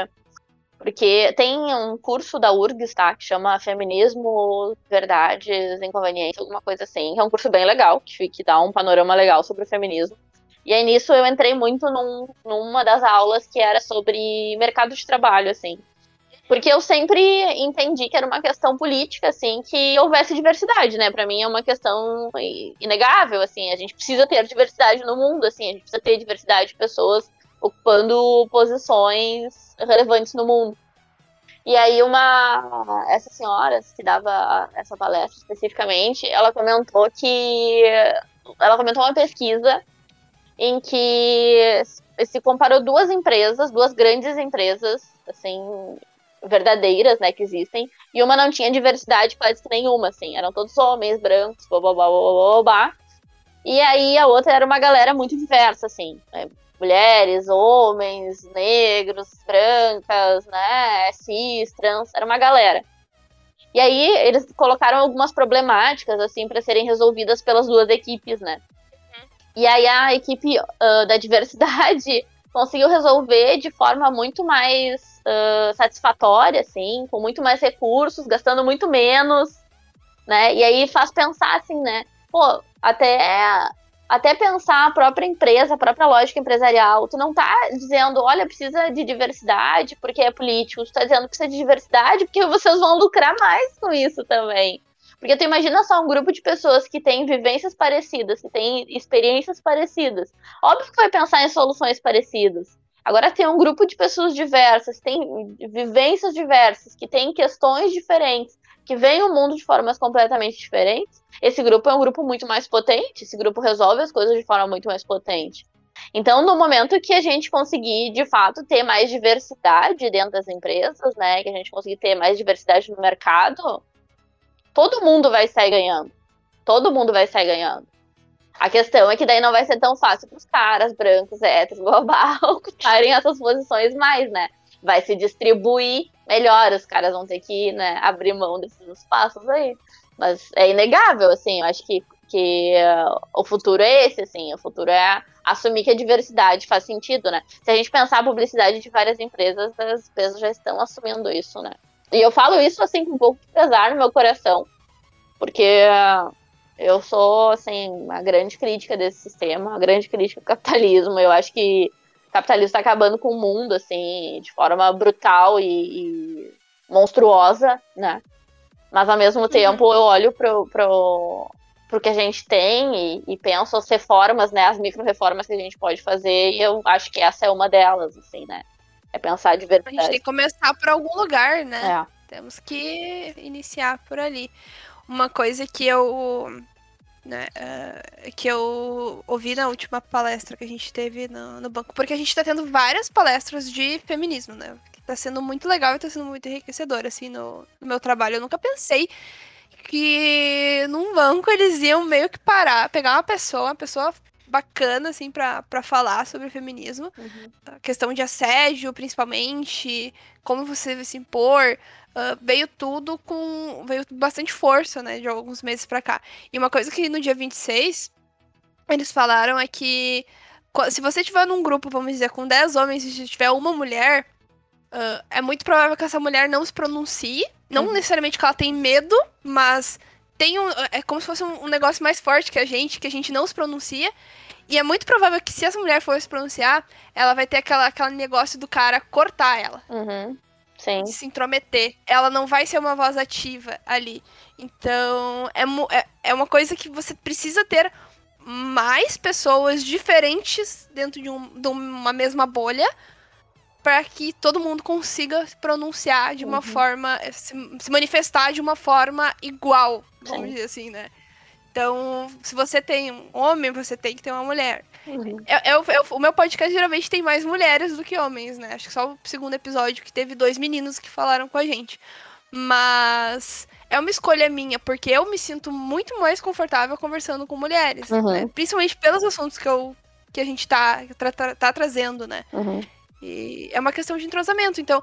[SPEAKER 2] Porque tem um curso da URGS, tá? Que chama Feminismo, Verdades, Inconveniências, alguma coisa assim. Que é um curso bem legal, que, que dá um panorama legal sobre o feminismo. E aí nisso eu entrei muito num, numa das aulas que era sobre mercado de trabalho, assim. Porque eu sempre entendi que era uma questão política, assim, que houvesse diversidade, né? Para mim é uma questão inegável, assim. A gente precisa ter diversidade no mundo, assim. A gente precisa ter diversidade de pessoas ocupando posições relevantes no mundo. E aí uma essa senhora que dava essa palestra especificamente, ela comentou que ela comentou uma pesquisa em que se comparou duas empresas, duas grandes empresas, assim, verdadeiras, né, que existem, e uma não tinha diversidade quase nenhuma, assim, eram todos homens, brancos, blá, blá, blá, blá, blá, e aí a outra era uma galera muito diversa, assim, né, mulheres, homens, negros, brancas, né, cis, trans, era uma galera. E aí eles colocaram algumas problemáticas, assim, para serem resolvidas pelas duas equipes, né. E aí a equipe uh, da diversidade conseguiu resolver de forma muito mais uh, satisfatória, assim, com muito mais recursos, gastando muito menos, né? E aí faz pensar assim, né? Pô, até até pensar a própria empresa, a própria lógica empresarial. Tu não tá dizendo, olha, precisa de diversidade porque é político. Tu tá dizendo precisa de diversidade porque vocês vão lucrar mais com isso também. Porque tu imagina só um grupo de pessoas que têm vivências parecidas, que têm experiências parecidas. Óbvio que vai pensar em soluções parecidas. Agora tem um grupo de pessoas diversas, tem vivências diversas, que têm questões diferentes, que veem o mundo de formas completamente diferentes. Esse grupo é um grupo muito mais potente, esse grupo resolve as coisas de forma muito mais potente. Então, no momento que a gente conseguir, de fato, ter mais diversidade dentro das empresas, né, que a gente conseguir ter mais diversidade no mercado, todo mundo vai sair ganhando. Todo mundo vai sair ganhando. A questão é que daí não vai ser tão fácil para os caras brancos, héteros, global, ocuparem essas posições mais, né? Vai se distribuir melhor, os caras vão ter que né, abrir mão desses espaços aí. Mas é inegável, assim, eu acho que, que uh, o futuro é esse, assim, o futuro é assumir que a diversidade faz sentido, né? Se a gente pensar a publicidade de várias empresas, as empresas já estão assumindo isso, né? E eu falo isso assim com um pouco de pesar no meu coração, porque eu sou assim uma grande crítica desse sistema, uma grande crítica do capitalismo. Eu acho que o capitalismo está acabando com o mundo assim de forma brutal e, e monstruosa, né? Mas ao mesmo uhum. tempo eu olho pro, pro, pro que a gente tem e, e penso as reformas, né? As micro reformas que a gente pode fazer e eu acho que essa é uma delas, assim, né? É pensar de verdade.
[SPEAKER 1] A gente tem que começar por algum lugar, né? É. Temos que iniciar por ali. Uma coisa que eu. Né, uh, que eu ouvi na última palestra que a gente teve no, no, banco, porque a gente tá tendo várias palestras de feminismo, né? Que tá sendo muito legal e tá sendo muito enriquecedor, assim, no, no meu trabalho. Eu nunca pensei que num banco eles iam meio que parar, pegar uma pessoa, uma pessoa bacana, assim, para falar sobre feminismo. Uhum. A questão de assédio, principalmente, como você vai se impor. Uh, veio tudo com. veio bastante força, né, de alguns meses para cá. E uma coisa que no dia 26 eles falaram é que se você tiver num grupo, vamos dizer, com 10 homens e tiver uma mulher, uh, é muito provável que essa mulher não se pronuncie. Não uhum. necessariamente que ela tem medo, mas tem um. É como se fosse um, um, negócio mais forte que a gente, que a gente não se pronuncia. E é muito provável que se essa mulher for se pronunciar, ela vai ter aquela, aquele negócio do cara cortar ela.
[SPEAKER 2] Uhum. Sim.
[SPEAKER 1] De se intrometer. Ela não vai ser uma voz ativa ali. Então, é, é, é uma coisa que você precisa ter mais pessoas diferentes dentro de, um, de uma mesma bolha para que todo mundo consiga se pronunciar de uma uhum. forma, se, se, manifestar de uma forma igual, vamos Sim. dizer assim, né? Então, se você tem um homem, você tem que ter uma mulher. Uhum. É, é, é, o meu podcast geralmente tem mais mulheres do que homens, né? Acho que só o segundo episódio que teve dois meninos que falaram com a gente. Mas é uma escolha minha, porque eu me sinto muito mais confortável conversando com mulheres. Uhum. Né? Principalmente pelos assuntos que, eu, que a gente tá, tá, tá trazendo, né?
[SPEAKER 2] Uhum.
[SPEAKER 1] E é uma questão de entrosamento. Então,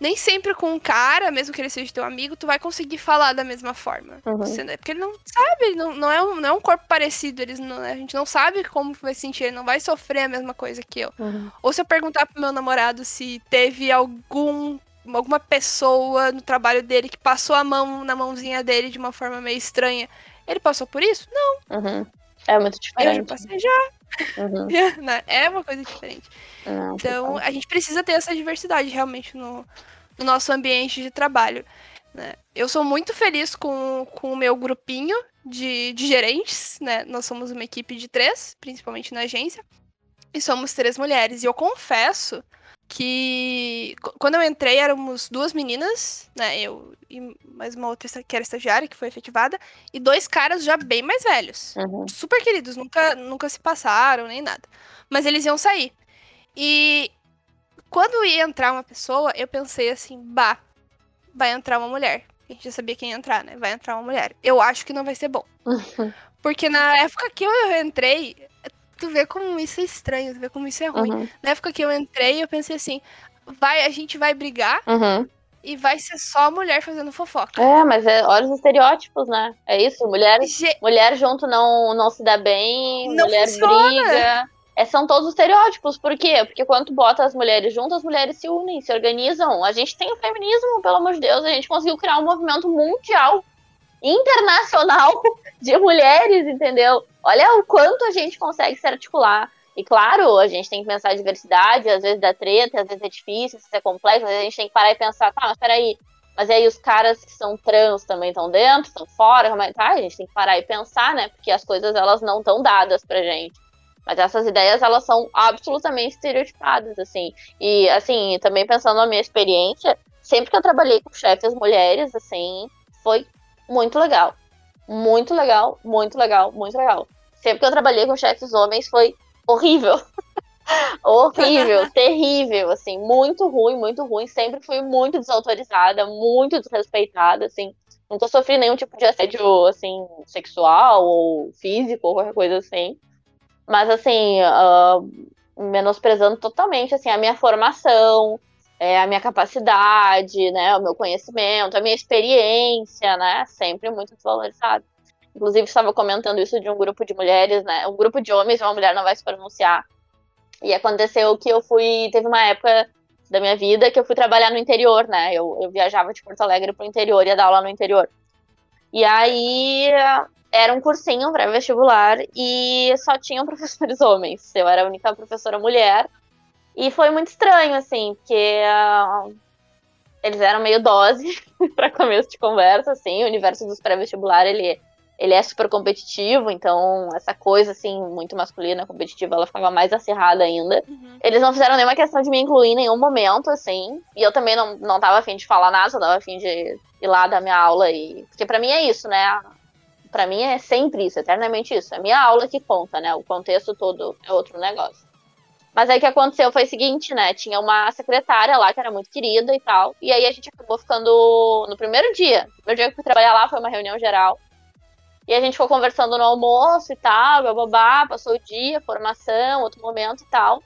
[SPEAKER 1] nem sempre com um cara, mesmo que ele seja teu amigo, tu vai conseguir falar da mesma forma.
[SPEAKER 2] Uhum.
[SPEAKER 1] Porque ele não sabe, ele não, não, é um, não é um corpo parecido, eles não, a gente não sabe como vai sentir, ele não vai sofrer a mesma coisa que eu.
[SPEAKER 2] Uhum.
[SPEAKER 1] Ou se eu perguntar pro meu namorado se teve algum alguma pessoa no trabalho dele que passou a mão na mãozinha dele de uma forma meio estranha, ele passou por isso? Não.
[SPEAKER 2] Uhum. É muito diferente. Eu
[SPEAKER 1] já passei já.
[SPEAKER 2] Uhum.
[SPEAKER 1] É uma coisa diferente.
[SPEAKER 2] Não,
[SPEAKER 1] então, a gente precisa ter essa diversidade realmente no, no nosso ambiente de trabalho. Né? Eu sou muito feliz com, com o meu grupinho de, de gerentes, né? Nós somos uma equipe de três, principalmente na agência, e somos três mulheres. E eu confesso que quando eu entrei éramos duas meninas, né? Eu e mais uma outra que era estagiária, que foi efetivada, e dois caras já bem mais velhos. Uhum. Super queridos, nunca, nunca se passaram nem nada. Mas eles iam sair. E quando ia entrar uma pessoa, eu pensei assim, bah, vai entrar uma mulher. A gente já sabia quem ia entrar, né? Vai entrar uma mulher. Eu acho que não vai ser bom. Uhum. Porque na época que eu entrei, tu vê como isso é estranho, tu vê como isso é ruim. Uhum. Na época que eu entrei, eu pensei assim, vai, a gente vai brigar
[SPEAKER 2] uhum.
[SPEAKER 1] e vai ser só mulher fazendo fofoca.
[SPEAKER 2] É, mas é, olha os estereótipos, né? É isso, mulher, Ge mulher junto não, não se dá bem, não mulher funciona. briga. É, são todos os estereótipos. Por quê? Porque quando tu bota as mulheres juntas, as mulheres se unem, se organizam. A gente tem o feminismo, pelo amor de Deus, a gente conseguiu criar um movimento mundial, internacional de mulheres, entendeu? Olha o quanto a gente consegue se articular. E claro, a gente tem que pensar a diversidade, às vezes dá treta, às vezes é difícil, às vezes é complexo, às vezes a gente tem que parar e pensar, tá, mas peraí, mas aí os caras que são trans também estão dentro, estão fora, como é? tá? A gente tem que parar e pensar, né? Porque as coisas elas não estão dadas pra gente. Mas essas ideias, elas são absolutamente estereotipadas, assim. E, assim, também pensando na minha experiência, sempre que eu trabalhei com chefes mulheres, assim, foi muito legal. Muito legal, muito legal, muito legal. Sempre que eu trabalhei com chefes homens, foi horrível. horrível, terrível, assim, muito ruim, muito ruim. Sempre fui muito desautorizada, muito desrespeitada, assim. Nunca sofri nenhum tipo de assédio, assim, sexual ou físico ou qualquer coisa assim. Mas, assim, uh, menosprezando totalmente, assim, a minha formação, é, a minha capacidade, né, o meu conhecimento, a minha experiência, né, sempre muito desvalorizado. Inclusive, estava comentando isso de um grupo de mulheres, né, um grupo de homens, uma mulher não vai se pronunciar. E aconteceu que eu fui, teve uma época da minha vida que eu fui trabalhar no interior, né, eu, eu viajava de Porto Alegre para o interior, ia dar aula no interior. E aí era um cursinho para vestibular e só tinham professores homens. Eu era a única professora mulher. E foi muito estranho, assim, porque uh, eles eram meio dose para começo de conversa, assim. O universo dos pré-vestibular, ele, ele é super competitivo, então essa coisa, assim, muito masculina, competitiva, ela ficava mais acirrada ainda. Uhum. Eles não fizeram nenhuma questão de me incluir em nenhum momento, assim. E eu também não, não tava afim de falar nada, só tava afim de ir lá dar minha aula. E... Porque para mim é isso, né? para mim é sempre isso, eternamente isso. É minha aula que conta, né? O contexto todo é outro negócio. Mas aí o que aconteceu foi o seguinte, né? Tinha uma secretária lá que era muito querida e tal. E aí a gente acabou ficando no primeiro dia. No primeiro dia que eu fui trabalhar lá foi uma reunião geral. E a gente ficou conversando no almoço e tal, babá, passou o dia, formação, outro momento e tal.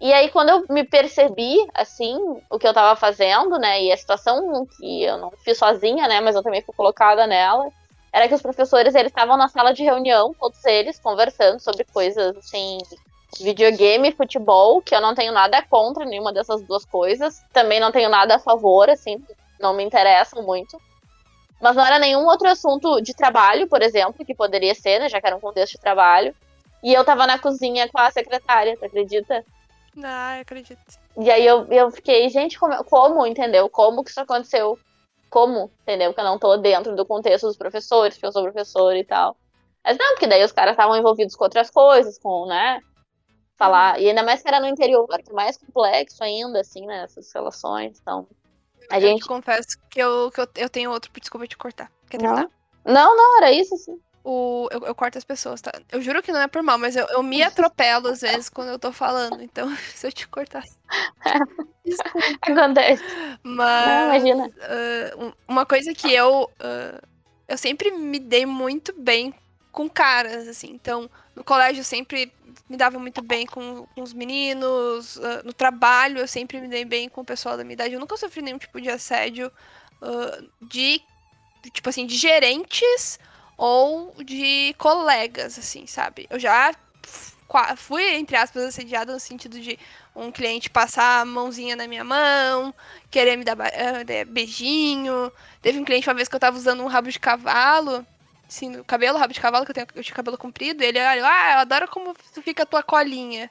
[SPEAKER 2] E aí, quando eu me percebi, assim, o que eu tava fazendo, né, e a situação que eu não fiz sozinha, né, mas eu também fui colocada nela, era que os professores eles estavam na sala de reunião, todos eles conversando sobre coisas assim, videogame, futebol, que eu não tenho nada contra nenhuma dessas duas coisas. Também não tenho nada a favor, assim, não me interessam muito. Mas não era nenhum outro assunto de trabalho, por exemplo, que poderia ser, né, já que era um contexto de trabalho. E eu tava na cozinha com a secretária, tu acredita?
[SPEAKER 1] Ah, acredito.
[SPEAKER 2] E aí eu, eu fiquei, gente, como, como, entendeu? Como que isso aconteceu? como, entendeu? Que eu não tô dentro do contexto dos professores, porque eu sou professor e tal. Mas não, porque daí os caras estavam envolvidos com outras coisas, com, né? Falar. Uhum. E ainda mais que era no interior, que é mais complexo ainda, assim, né? Essas relações. Então.
[SPEAKER 1] A eu gente. confesso que eu, que eu, eu tenho outro. Desculpa te cortar. Quer
[SPEAKER 2] não. Não, não, era isso, assim
[SPEAKER 1] o, eu, eu, corto as pessoas, tá? Eu juro que não é por mal, mas eu, eu me atropelo às vezes quando eu tô falando. Então, se eu te cortar.
[SPEAKER 2] Desculpa. Acontece.
[SPEAKER 1] Mas.
[SPEAKER 2] Não, imagina.
[SPEAKER 1] Uh, uma coisa que eu. Uh, eu sempre me dei muito bem com caras, assim. Então, no colégio eu sempre me dava muito bem com, com os meninos. Uh, no trabalho eu sempre me dei bem com o pessoal da minha idade. Eu nunca sofri nenhum tipo de assédio de. Tipo assim, de gerentes ou de colegas, assim, sabe? Eu já fui, entre aspas, assediada no sentido de um cliente passar a mãozinha na minha mão, querer me dar uh, beijinho. Teve um cliente uma vez que eu tava usando um rabo de cavalo, assim, no cabelo, rabo de cavalo, que eu tenho eu tinha cabelo comprido, ele olha, ah, eu adoro como fica a tua colinha.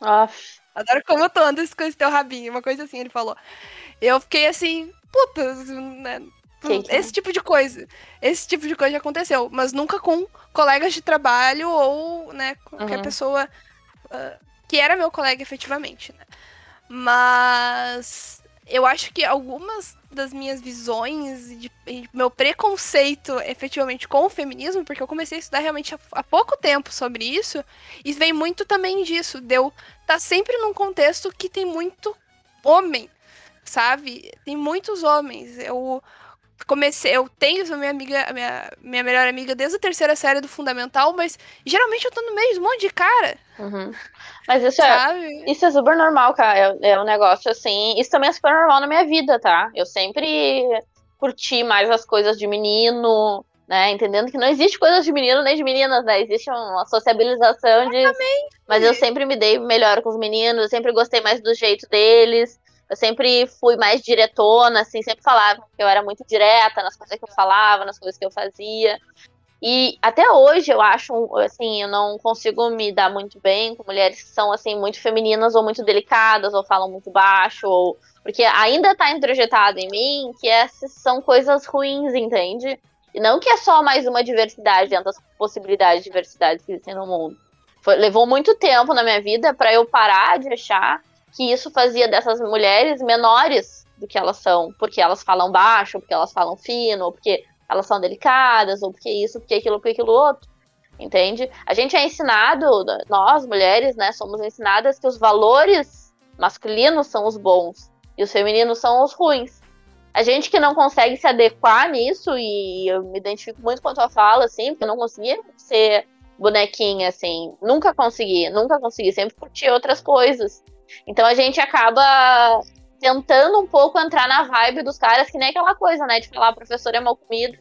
[SPEAKER 2] Nossa.
[SPEAKER 1] Adoro como tu andas com esse teu rabinho, uma coisa assim, ele falou. Eu fiquei assim, puta, né?
[SPEAKER 2] Que que é?
[SPEAKER 1] Esse tipo de coisa. Esse tipo de coisa já aconteceu. Mas nunca com colegas de trabalho ou, né, qualquer
[SPEAKER 2] Uhum.
[SPEAKER 1] pessoa ah, que era meu colega efetivamente, né? Mas eu acho que algumas das minhas visões de, de meu preconceito efetivamente com o feminismo, porque eu comecei a estudar realmente há, pouco tempo sobre isso, e vem muito também disso, deu tá sempre num contexto que tem muito homem, sabe? Tem muitos homens. Eu comecei, eu tenho essa minha amiga, a minha, minha melhor amiga desde a terceira série do fundamental, mas geralmente eu tô no meio de um monte de cara,
[SPEAKER 2] Uhum. Mas isso é? Isso é super normal, cara. É, é um negócio assim. Isso também é super normal na minha vida, tá? Eu sempre curti mais as coisas de menino, né? Entendendo que não existe coisas de menino nem de meninas, né? Existe uma sociabilização de. Mas eu sempre me dei melhor com os meninos, eu sempre gostei mais do jeito deles. Eu sempre fui mais diretona, assim, sempre falava que eu era muito direta nas coisas que eu falava, nas coisas que eu fazia. E até hoje eu acho, assim, eu não consigo me dar muito bem com mulheres que são, assim, muito femininas ou muito delicadas, ou falam muito baixo, ou. Porque ainda tá introjetado em mim que essas são coisas ruins, entende? E não que é só mais uma diversidade dentro das possibilidades de diversidade que existem no mundo. Foi- levou muito tempo na minha vida para eu parar de achar que isso fazia dessas mulheres menores do que elas são, porque elas falam baixo, porque elas falam fino, porque elas são delicadas, ou porque isso, porque aquilo, porque aquilo outro. Entende? A gente é ensinado, nós mulheres, né, somos ensinadas que os valores masculinos são os bons e os femininos são os ruins. A gente que não consegue se adequar nisso, e eu me identifico muito com a tua fala, assim, porque eu não conseguia ser bonequinha, assim. Nunca consegui, nunca consegui. Sempre curti outras coisas. Então a gente acaba tentando um pouco entrar na vibe dos caras, que nem aquela coisa, né? De falar, professor é mal comido.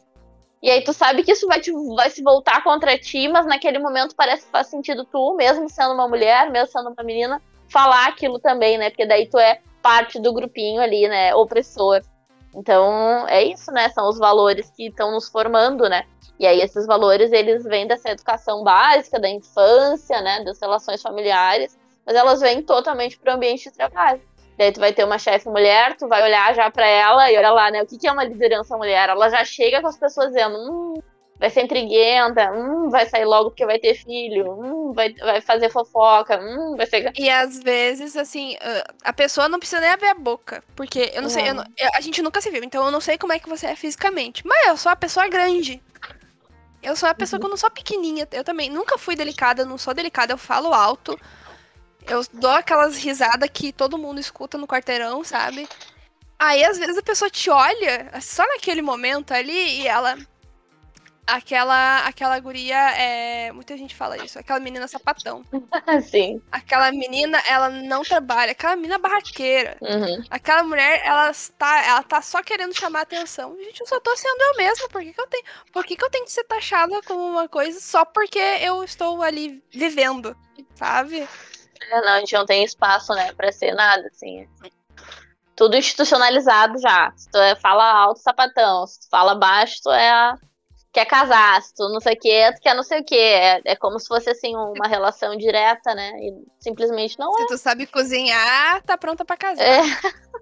[SPEAKER 2] E aí tu sabe que isso vai, te, vai se voltar contra ti, mas naquele momento parece que faz sentido tu, mesmo sendo uma mulher, mesmo sendo uma menina, falar aquilo também, né? Porque daí tu é parte do grupinho ali, né? Opressor. Então, é isso, né? São os valores que estão nos formando, né? E aí esses valores, eles vêm dessa educação básica, da infância, né? Das relações familiares, mas elas vêm totalmente pro ambiente de trabalho. Daí tu vai ter uma chefe mulher, tu vai olhar já pra ela e olha lá, né? O que, que é uma liderança mulher? Ela já chega com as pessoas dizendo, hum, vai ser intriguenta, hum, vai sair logo porque vai ter filho, hum, vai, vai fazer fofoca, hum, vai ser.
[SPEAKER 1] E às vezes, assim, ah, a pessoa não precisa nem abrir a boca. Porque eu não sei, eu
[SPEAKER 2] Não.
[SPEAKER 1] eu- a gente nunca se viu, então eu não sei como é que você é fisicamente. Mas eu sou a pessoa grande. Eu sou a pessoa que eu não sou pequenininha. Eu também nunca fui delicada, não sou delicada, eu falo alto. Eu dou aquelas risadas que todo mundo escuta no quarteirão, sabe? Aí às vezes a pessoa te olha, só naquele momento ali, e ela. Aquela, aquela guria, é, muita gente fala isso, aquela menina sapatão.
[SPEAKER 2] Assim.
[SPEAKER 1] Aquela menina, ela não trabalha. Aquela menina barraqueira.
[SPEAKER 2] Uhum.
[SPEAKER 1] Aquela mulher, ela está, ela tá só querendo chamar atenção. Gente, eu só tô sendo eu mesma. Por que, que eu tenho, por que, que eu tenho que ser taxada como uma coisa só porque eu estou ali vivendo, sabe?
[SPEAKER 2] É, não, a gente não tem espaço, né, pra ser nada, assim. Tudo institucionalizado já. Se tu é, fala alto, sapatão. Se tu fala baixo, tu é quer casar. Se tu não sei o que, tu quer não sei o que. É, é como se fosse, assim, uma relação direta, né? E simplesmente não é.
[SPEAKER 1] Se tu sabe cozinhar, tá pronta pra casar.
[SPEAKER 2] É.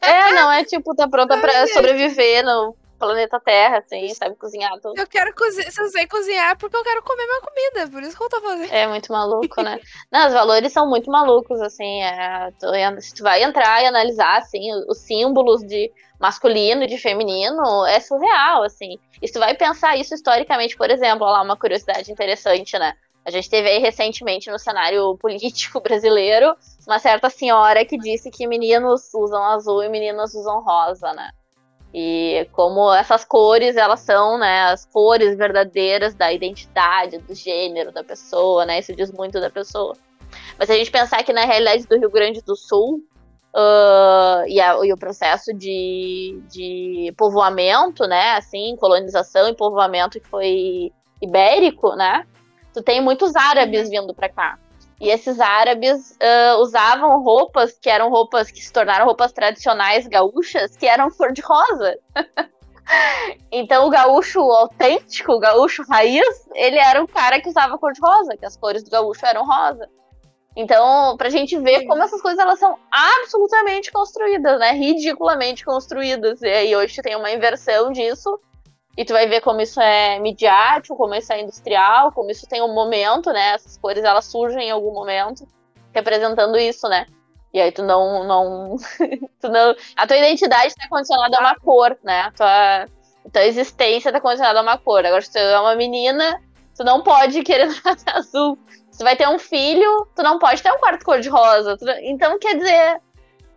[SPEAKER 2] É, não é tipo, tá pronta pra sobreviver no planeta Terra, assim, sabe cozinhar tudo.
[SPEAKER 1] Eu quero cozinhar. Se eu sei cozinhar, é porque eu quero comer minha comida. Por isso que eu tô fazendo.
[SPEAKER 2] É muito maluco, né? Não, os valores são muito malucos, assim. É, tu, se tu vai entrar e analisar, assim, os símbolos de masculino e de feminino, é surreal, assim. E se tu vai pensar isso historicamente, por exemplo, olha lá, uma curiosidade interessante, né? A gente teve aí recentemente no cenário político brasileiro uma certa senhora que disse que meninos usam azul e meninas usam rosa, né? E como essas cores, elas são, né, as cores verdadeiras da identidade, do gênero da pessoa, né? Isso diz muito da pessoa. Mas se a gente pensar que na realidade do Rio Grande do Sul uh, e, a, e, o processo de, de povoamento, né, assim, colonização e povoamento que foi ibérico, né? Tu tem muitos árabes vindo para cá. E esses árabes uh, usavam roupas que eram roupas que se tornaram roupas tradicionais gaúchas, que eram cor de rosa. então o gaúcho autêntico, o gaúcho raiz, ele era um cara que usava cor de rosa, que as cores do gaúcho eram rosa. Então, pra gente ver como essas coisas elas são absolutamente construídas, né? Ridiculamente construídas. E aí hoje tem uma inversão disso. E tu vai ver como isso é midiático, como isso é industrial, como isso tem um momento, né? Essas cores elas surgem em algum momento, representando isso, né? E aí tu não. não, tu não a tua identidade está condicionada a uma cor, né? A tua, a tua existência está condicionada a uma cor. Agora, se tu é uma menina, tu não pode querer azul. Se vai ter um filho, tu não pode ter um quarto cor-de-rosa. Então, quer dizer,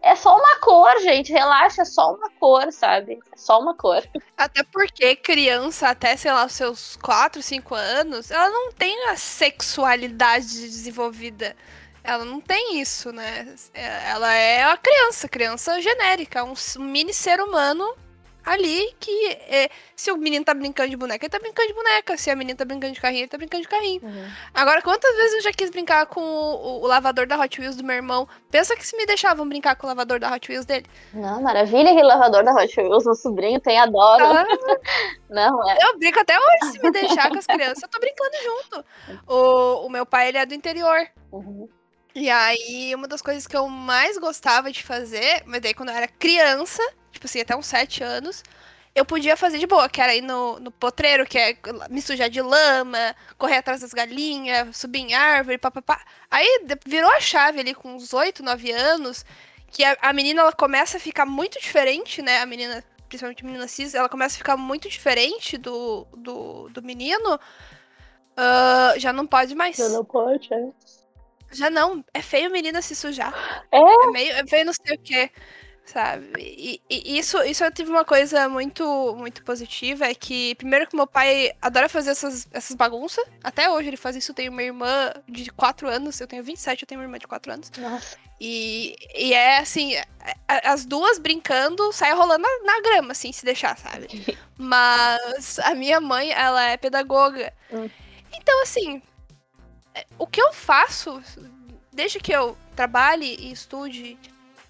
[SPEAKER 2] é só uma cor, gente. Relaxa, é só uma cor, sabe? É só uma cor.
[SPEAKER 1] Até porque criança, até, sei lá, seus 4, 5 anos, ela não tem a sexualidade desenvolvida. Ela não tem isso, né? É, ela é a criança, criança genérica, um mini ser humano ali que é, se o menino tá brincando de boneca, ele tá brincando de boneca. Se a menina tá brincando de carrinho, ele tá brincando de carrinho. Uhum. Agora, quantas vezes eu já quis brincar com o, o, lavador da Hot Wheels do meu irmão? Pensa que se me deixavam brincar com o lavador da Hot Wheels dele.
[SPEAKER 2] Não, maravilha aquele lavador da Hot Wheels, meu sobrinho tem, adoro. Ah, Não, é.
[SPEAKER 1] Eu brinco até hoje, se me deixar com as crianças, eu tô brincando junto. O, o meu pai, ele é do interior. Uhum. E aí, uma das coisas que eu mais gostava de fazer, mas daí quando eu era criança, tipo assim, até uns sete anos, eu podia fazer de boa, que era ir no, no potreiro, que é me sujar de lama, correr atrás das galinhas, subir em árvore, papapá. Aí virou a chave ali com uns oito, nove anos, que a, a, menina ela começa a ficar muito diferente, né? A menina, principalmente a menina cis, ela começa a ficar muito diferente do, do, do menino. Uh, já não pode mais.
[SPEAKER 2] Já não pode, é.
[SPEAKER 1] Já não. É feio menina se sujar. É? É, meio, é feio não sei o quê sabe? E, e, isso, isso eu tive uma coisa muito, muito positiva, é que, primeiro que meu pai adora fazer essas, essas bagunças, até hoje ele faz isso, eu tenho uma irmã de 4 anos, eu tenho 27, eu tenho uma irmã de 4 anos.
[SPEAKER 2] Nossa.
[SPEAKER 1] E, e é assim, as duas brincando, sai rolando na, na grama, assim, se deixar, sabe? Mas a minha mãe, ela é pedagoga. Hum. Então, assim, é, o que eu faço, desde que eu trabalhe e estude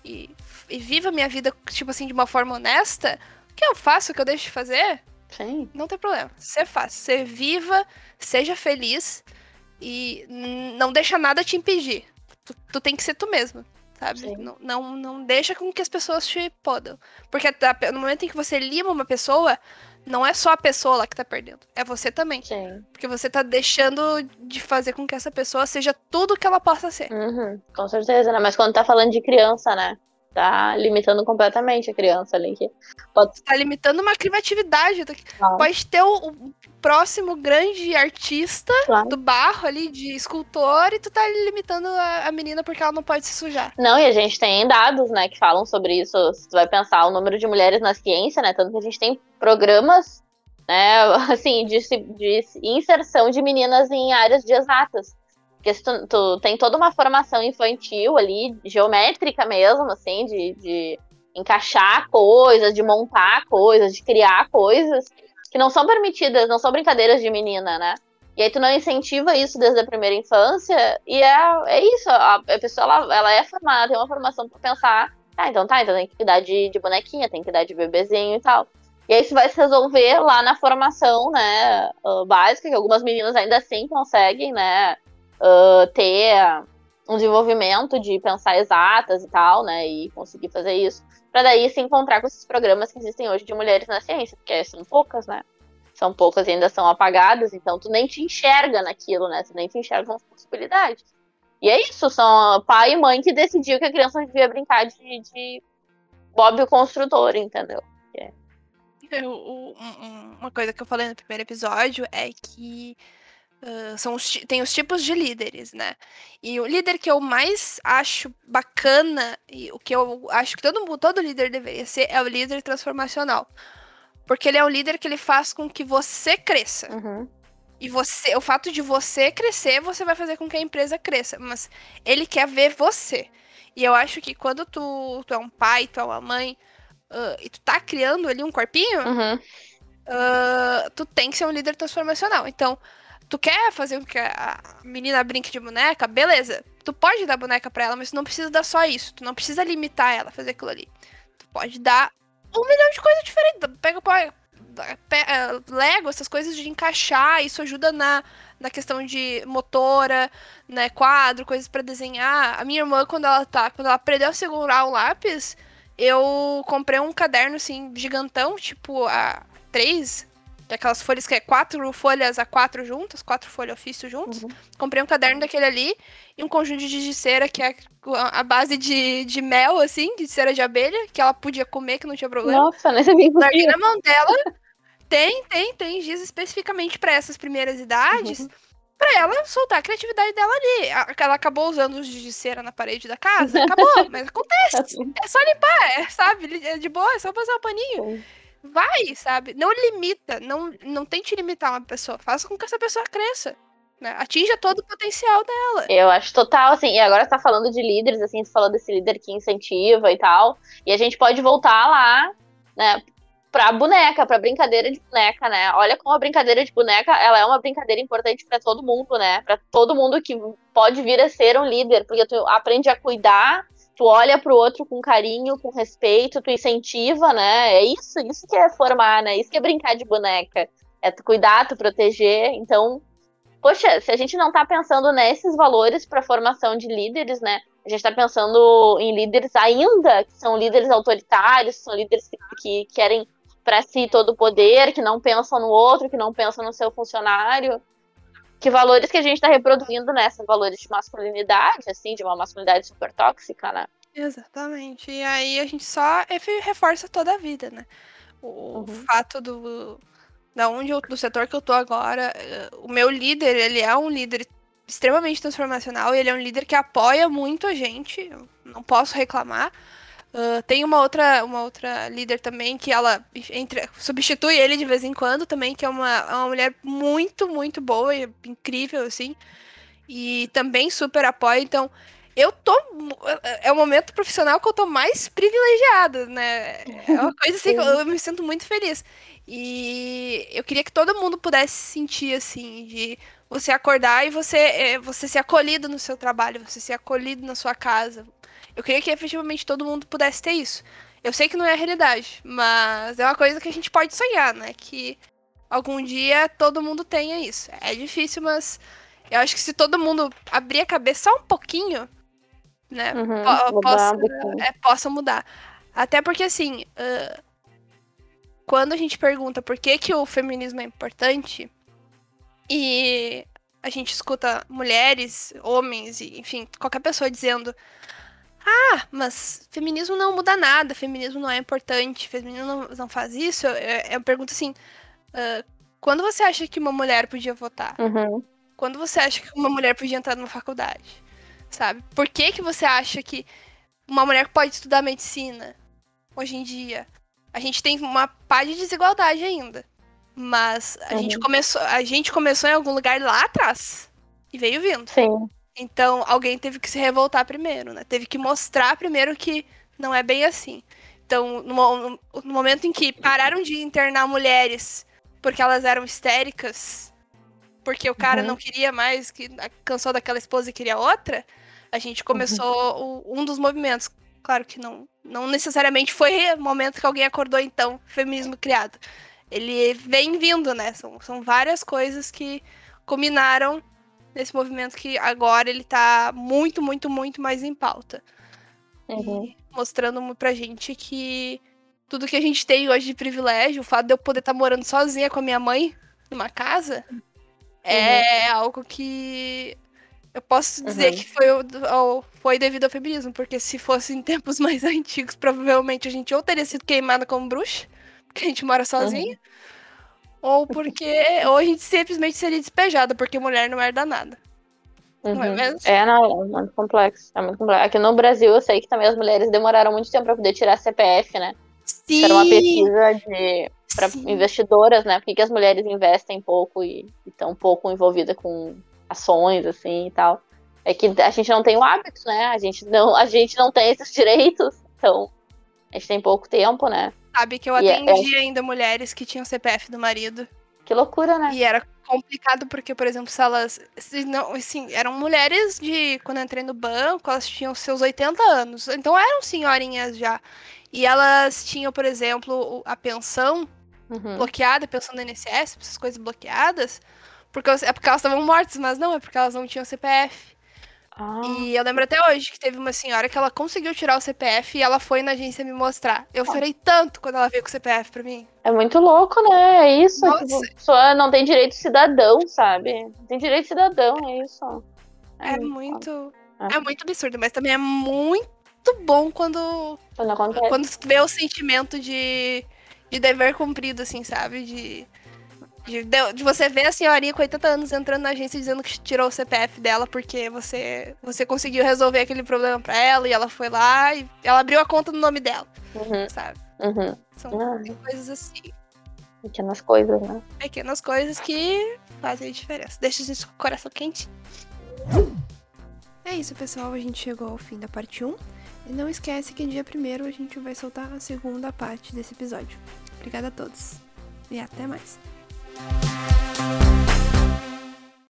[SPEAKER 1] e e viva a minha vida, tipo assim, de uma forma honesta, o que eu faço, o que eu deixo de fazer,
[SPEAKER 2] Sim.
[SPEAKER 1] não tem problema. Você faz. Você viva, seja feliz e não deixa nada te impedir. Tu, tu tem que ser tu mesmo, sabe? Não, não, não deixa com que as pessoas te podam. Porque no momento em que você lima uma pessoa, não é só a pessoa lá que tá perdendo, é você também.
[SPEAKER 2] Sim.
[SPEAKER 1] Porque você tá deixando de fazer com que essa pessoa seja tudo que ela possa ser.
[SPEAKER 2] Uhum, com certeza, né? Mas quando tá falando de criança, né? Tá limitando completamente a criança ali. Que
[SPEAKER 1] pode... Tá limitando uma criatividade. Ah. Pode ter o, o, próximo grande artista claro. do barro ali, de escultor, e tu tá limitando a, a, menina porque ela não pode se sujar.
[SPEAKER 2] Não, e a gente tem dados, né, que falam sobre isso. Se tu vai pensar o número de mulheres na ciência, né, tanto que a gente tem programas, né, assim, de, de inserção de meninas em áreas de exatas. Porque tu, tu, tem toda uma formação infantil ali, geométrica mesmo, assim, de, de encaixar coisas, de montar coisas, de criar coisas que não são permitidas, não são brincadeiras de menina, né? E aí tu não incentiva isso desde a primeira infância, e é, é isso, a, a pessoa ela, ela é formada, tem uma formação para pensar, ah, então tá, então tem que dar de, de bonequinha, tem que dar de bebezinho e tal. E aí isso vai se resolver lá na formação, né, básica, que algumas meninas ainda assim conseguem, né, uh, ter um desenvolvimento de pensar exatas e tal, né? E conseguir fazer isso. Para daí se encontrar com esses programas que existem hoje de mulheres na ciência, porque são poucas, né? São poucas e ainda são apagadas, então tu nem te enxerga naquilo, né? Tu nem te enxerga as possibilidades. E é isso, são pai e mãe que decidiu que a criança devia brincar de, de Bob o construtor, entendeu?
[SPEAKER 1] É. Eu, uma coisa que eu falei no primeiro episódio é que Uh, são os, tem os tipos de líderes, né? E o líder que eu mais acho bacana, e o que eu acho que todo, todo líder deveria ser, é o líder transformacional. Porque ele é o líder que ele faz com que você cresça.
[SPEAKER 2] Uhum.
[SPEAKER 1] E você, o fato de você crescer, você vai fazer com que a empresa cresça. Mas ele quer ver você. E eu acho que quando tu, tu é um pai, tu é uma mãe, uh, e tu tá criando ali um corpinho,
[SPEAKER 2] uhum.
[SPEAKER 1] uh, tu tem que ser um líder transformacional. Então, Tu quer fazer com que a menina brinque de boneca? Beleza. Tu pode dar boneca para ela, mas tu não precisa dar só isso. Tu não precisa limitar ela a fazer aquilo ali. Tu pode dar um milhão de coisas diferentes. Pega, pega, eh, Lego, essas coisas de encaixar. Isso ajuda na, na questão de motora, né? Quadro, coisas para desenhar. A minha irmã, quando ela tá. Quando ela aprendeu a segurar o lápis, eu comprei um caderno, assim, gigantão, tipo, a 3 Daquelas folhas que é quatro folhas a quatro juntas, quatro folhas ofício juntos. Uhum. Comprei um caderno daquele ali e um conjunto de cera, que é a base de, de mel, assim, de cera de abelha, que ela podia comer, que não tinha problema.
[SPEAKER 2] Nossa, né? é bem
[SPEAKER 1] Larguei na mão dela. Tem, tem, tem giz especificamente para essas primeiras idades. Uhum pra ela soltar a criatividade dela ali. Ela acabou usando os de cera na parede da casa, acabou, mas acontece. Tá é só limpar, é, sabe? É de boa, é só passar o paninho. Vai, sabe? Não limita, não, não tente limitar uma pessoa. Faça com que essa pessoa cresça. Né? Atinja todo o potencial dela.
[SPEAKER 2] Eu acho total, assim, e agora você tá falando de líderes, assim, falou desse líder que incentiva e tal. E a gente pode voltar lá, né? Pra boneca, pra brincadeira de boneca, né? Olha como a brincadeira de boneca, ela é uma brincadeira importante para todo mundo, né? Para todo mundo que pode vir a ser um líder, porque tu aprende a cuidar tu olha pro outro com carinho, com respeito, tu incentiva, né? É isso, isso que é formar, né? Isso que é brincar de boneca. É tu cuidar, tu proteger. Então, poxa, se a gente não tá pensando nesses valores para formação de líderes, né? A gente tá pensando em líderes ainda que são líderes autoritários, são líderes que, que querem para si todo o poder, que não pensam no outro, que não pensam no seu funcionário que valores que a gente está reproduzindo nessa, valores de masculinidade, assim, de uma masculinidade super tóxica, né?
[SPEAKER 1] Exatamente. E aí a gente só reforça toda a vida, né? O uhum. fato do da onde eu, do setor que eu tô agora, eh, o meu líder, ele é um líder extremamente transformacional, ele é um líder que apoia muito a gente, não posso reclamar. Uh, tem uma outra, uma outra líder também que ela substitui ele de vez em quando também, que é uma, uma mulher muito, muito boa e incrível, assim. E também super apoia. Então, eu tô. É o momento profissional que eu tô mais privilegiada, né? É uma coisa assim que eu, eu me sinto muito feliz. E eu queria que todo mundo pudesse sentir assim, de você acordar e você, é, você ser acolhido no seu trabalho, você ser acolhido na sua casa, eu queria que efetivamente todo mundo pudesse ter isso. Eu sei que não é a realidade, mas é uma coisa que a gente pode sonhar, né? Que algum dia todo mundo tenha isso. É difícil, mas eu acho que se todo mundo abrir a cabeça só um pouquinho, né? Uhum, po possa, um é, possa mudar. Até porque, assim, uh, quando a gente pergunta por que, que o feminismo é importante, e a gente escuta mulheres, homens, enfim, qualquer pessoa dizendo ah, mas feminismo não muda nada, feminismo não é importante, feminismo não, não faz isso. Eu, eu pergunto assim: uh, quando você acha que uma mulher podia votar?
[SPEAKER 2] Uhum.
[SPEAKER 1] Quando você acha que uma mulher podia entrar numa faculdade? Sabe? Por que, que você acha que uma mulher pode estudar medicina hoje em dia? A gente tem uma pá de desigualdade ainda. Mas a, uhum. gente começou, a gente começou em algum lugar lá atrás. E veio vindo.
[SPEAKER 2] Sim.
[SPEAKER 1] Então, alguém teve que se revoltar primeiro, né? Teve que mostrar primeiro que não é bem assim. Então, no, no momento em que pararam de internar mulheres porque elas eram histéricas, porque o cara uhum. não queria mais, que cansou daquela esposa e queria outra, a gente começou uhum. o, um dos movimentos. Claro que não, não necessariamente foi o momento que alguém acordou, então, feminismo criado. Ele vem vindo, né? São, são várias coisas que combinaram nesse movimento que agora ele tá muito, muito, muito mais em pauta.
[SPEAKER 2] Uhum.
[SPEAKER 1] mostrando pra gente que tudo que a gente tem hoje de privilégio, o fato de eu poder estar tá morando sozinha com a minha mãe numa casa, uhum. é algo que eu posso dizer uhum. que foi, foi devido ao feminismo, porque se fosse em tempos mais antigos, provavelmente a gente ou teria sido queimada como bruxa, porque a gente mora sozinha, uhum ou porque. ou a gente simplesmente seria despejada, porque mulher não herda nada.
[SPEAKER 2] Uhum. Não é uhum. mesmo? É, não, é muito complexo. É muito complexo. Aqui no Brasil eu sei que também as mulheres demoraram muito tempo pra poder tirar CPF, né?
[SPEAKER 1] Sim.
[SPEAKER 2] Era uma pesquisa de para investidoras, né? Por que as mulheres investem pouco e estão pouco envolvidas com ações, assim e tal. É que a gente não tem o hábito, né? A gente não, a gente não tem esses direitos, então a gente tem pouco tempo, né?
[SPEAKER 1] Sabe que eu é, atendi é... ainda mulheres que tinham CPF do marido.
[SPEAKER 2] Que loucura, né?
[SPEAKER 1] E era complicado porque, por exemplo, se elas. Se não, assim, eram mulheres de. Quando eu entrei no banco, elas tinham seus 80 anos. Então eram senhorinhas já. E elas tinham, por exemplo, a pensão
[SPEAKER 2] Uhum.
[SPEAKER 1] bloqueada, pensando no INSS, essas coisas bloqueadas, porque, é porque elas estavam mortas, mas não, é porque elas não tinham CPF.
[SPEAKER 2] Ah,
[SPEAKER 1] E eu lembro até hoje que teve uma senhora que ela conseguiu tirar o CPF e ela foi na agência me mostrar. Eu chorei tanto quando ela veio com o CPF pra mim.
[SPEAKER 2] é muito louco, né? É isso.
[SPEAKER 1] Nossa.
[SPEAKER 2] Tipo, a pessoa não tem direito cidadão, sabe? Não tem direito cidadão, é isso.
[SPEAKER 1] É muito.
[SPEAKER 2] É.
[SPEAKER 1] É muito absurdo, mas também é muito bom quando,
[SPEAKER 2] Quando acontece.
[SPEAKER 1] quando vê o sentimento de, de dever cumprido, assim, sabe? De, de, de- de você ver a senhorinha com 80 anos entrando na agência dizendo que tirou o CPF dela porque você, você conseguiu resolver aquele problema pra ela e ela foi lá e ela abriu a conta no nome dela,
[SPEAKER 2] Uhum,
[SPEAKER 1] sabe?
[SPEAKER 2] uhum.
[SPEAKER 1] São
[SPEAKER 2] Ah,
[SPEAKER 1] coisas assim,
[SPEAKER 2] pequenas coisas, né?
[SPEAKER 1] pequenas coisas que fazem diferença. Deixa a gente com o coração quente.
[SPEAKER 3] É isso, pessoal. A gente chegou ao fim da parte 1. E não esquece que dia 1 a gente vai soltar a segunda parte desse episódio. Obrigada a todos. E até mais. Música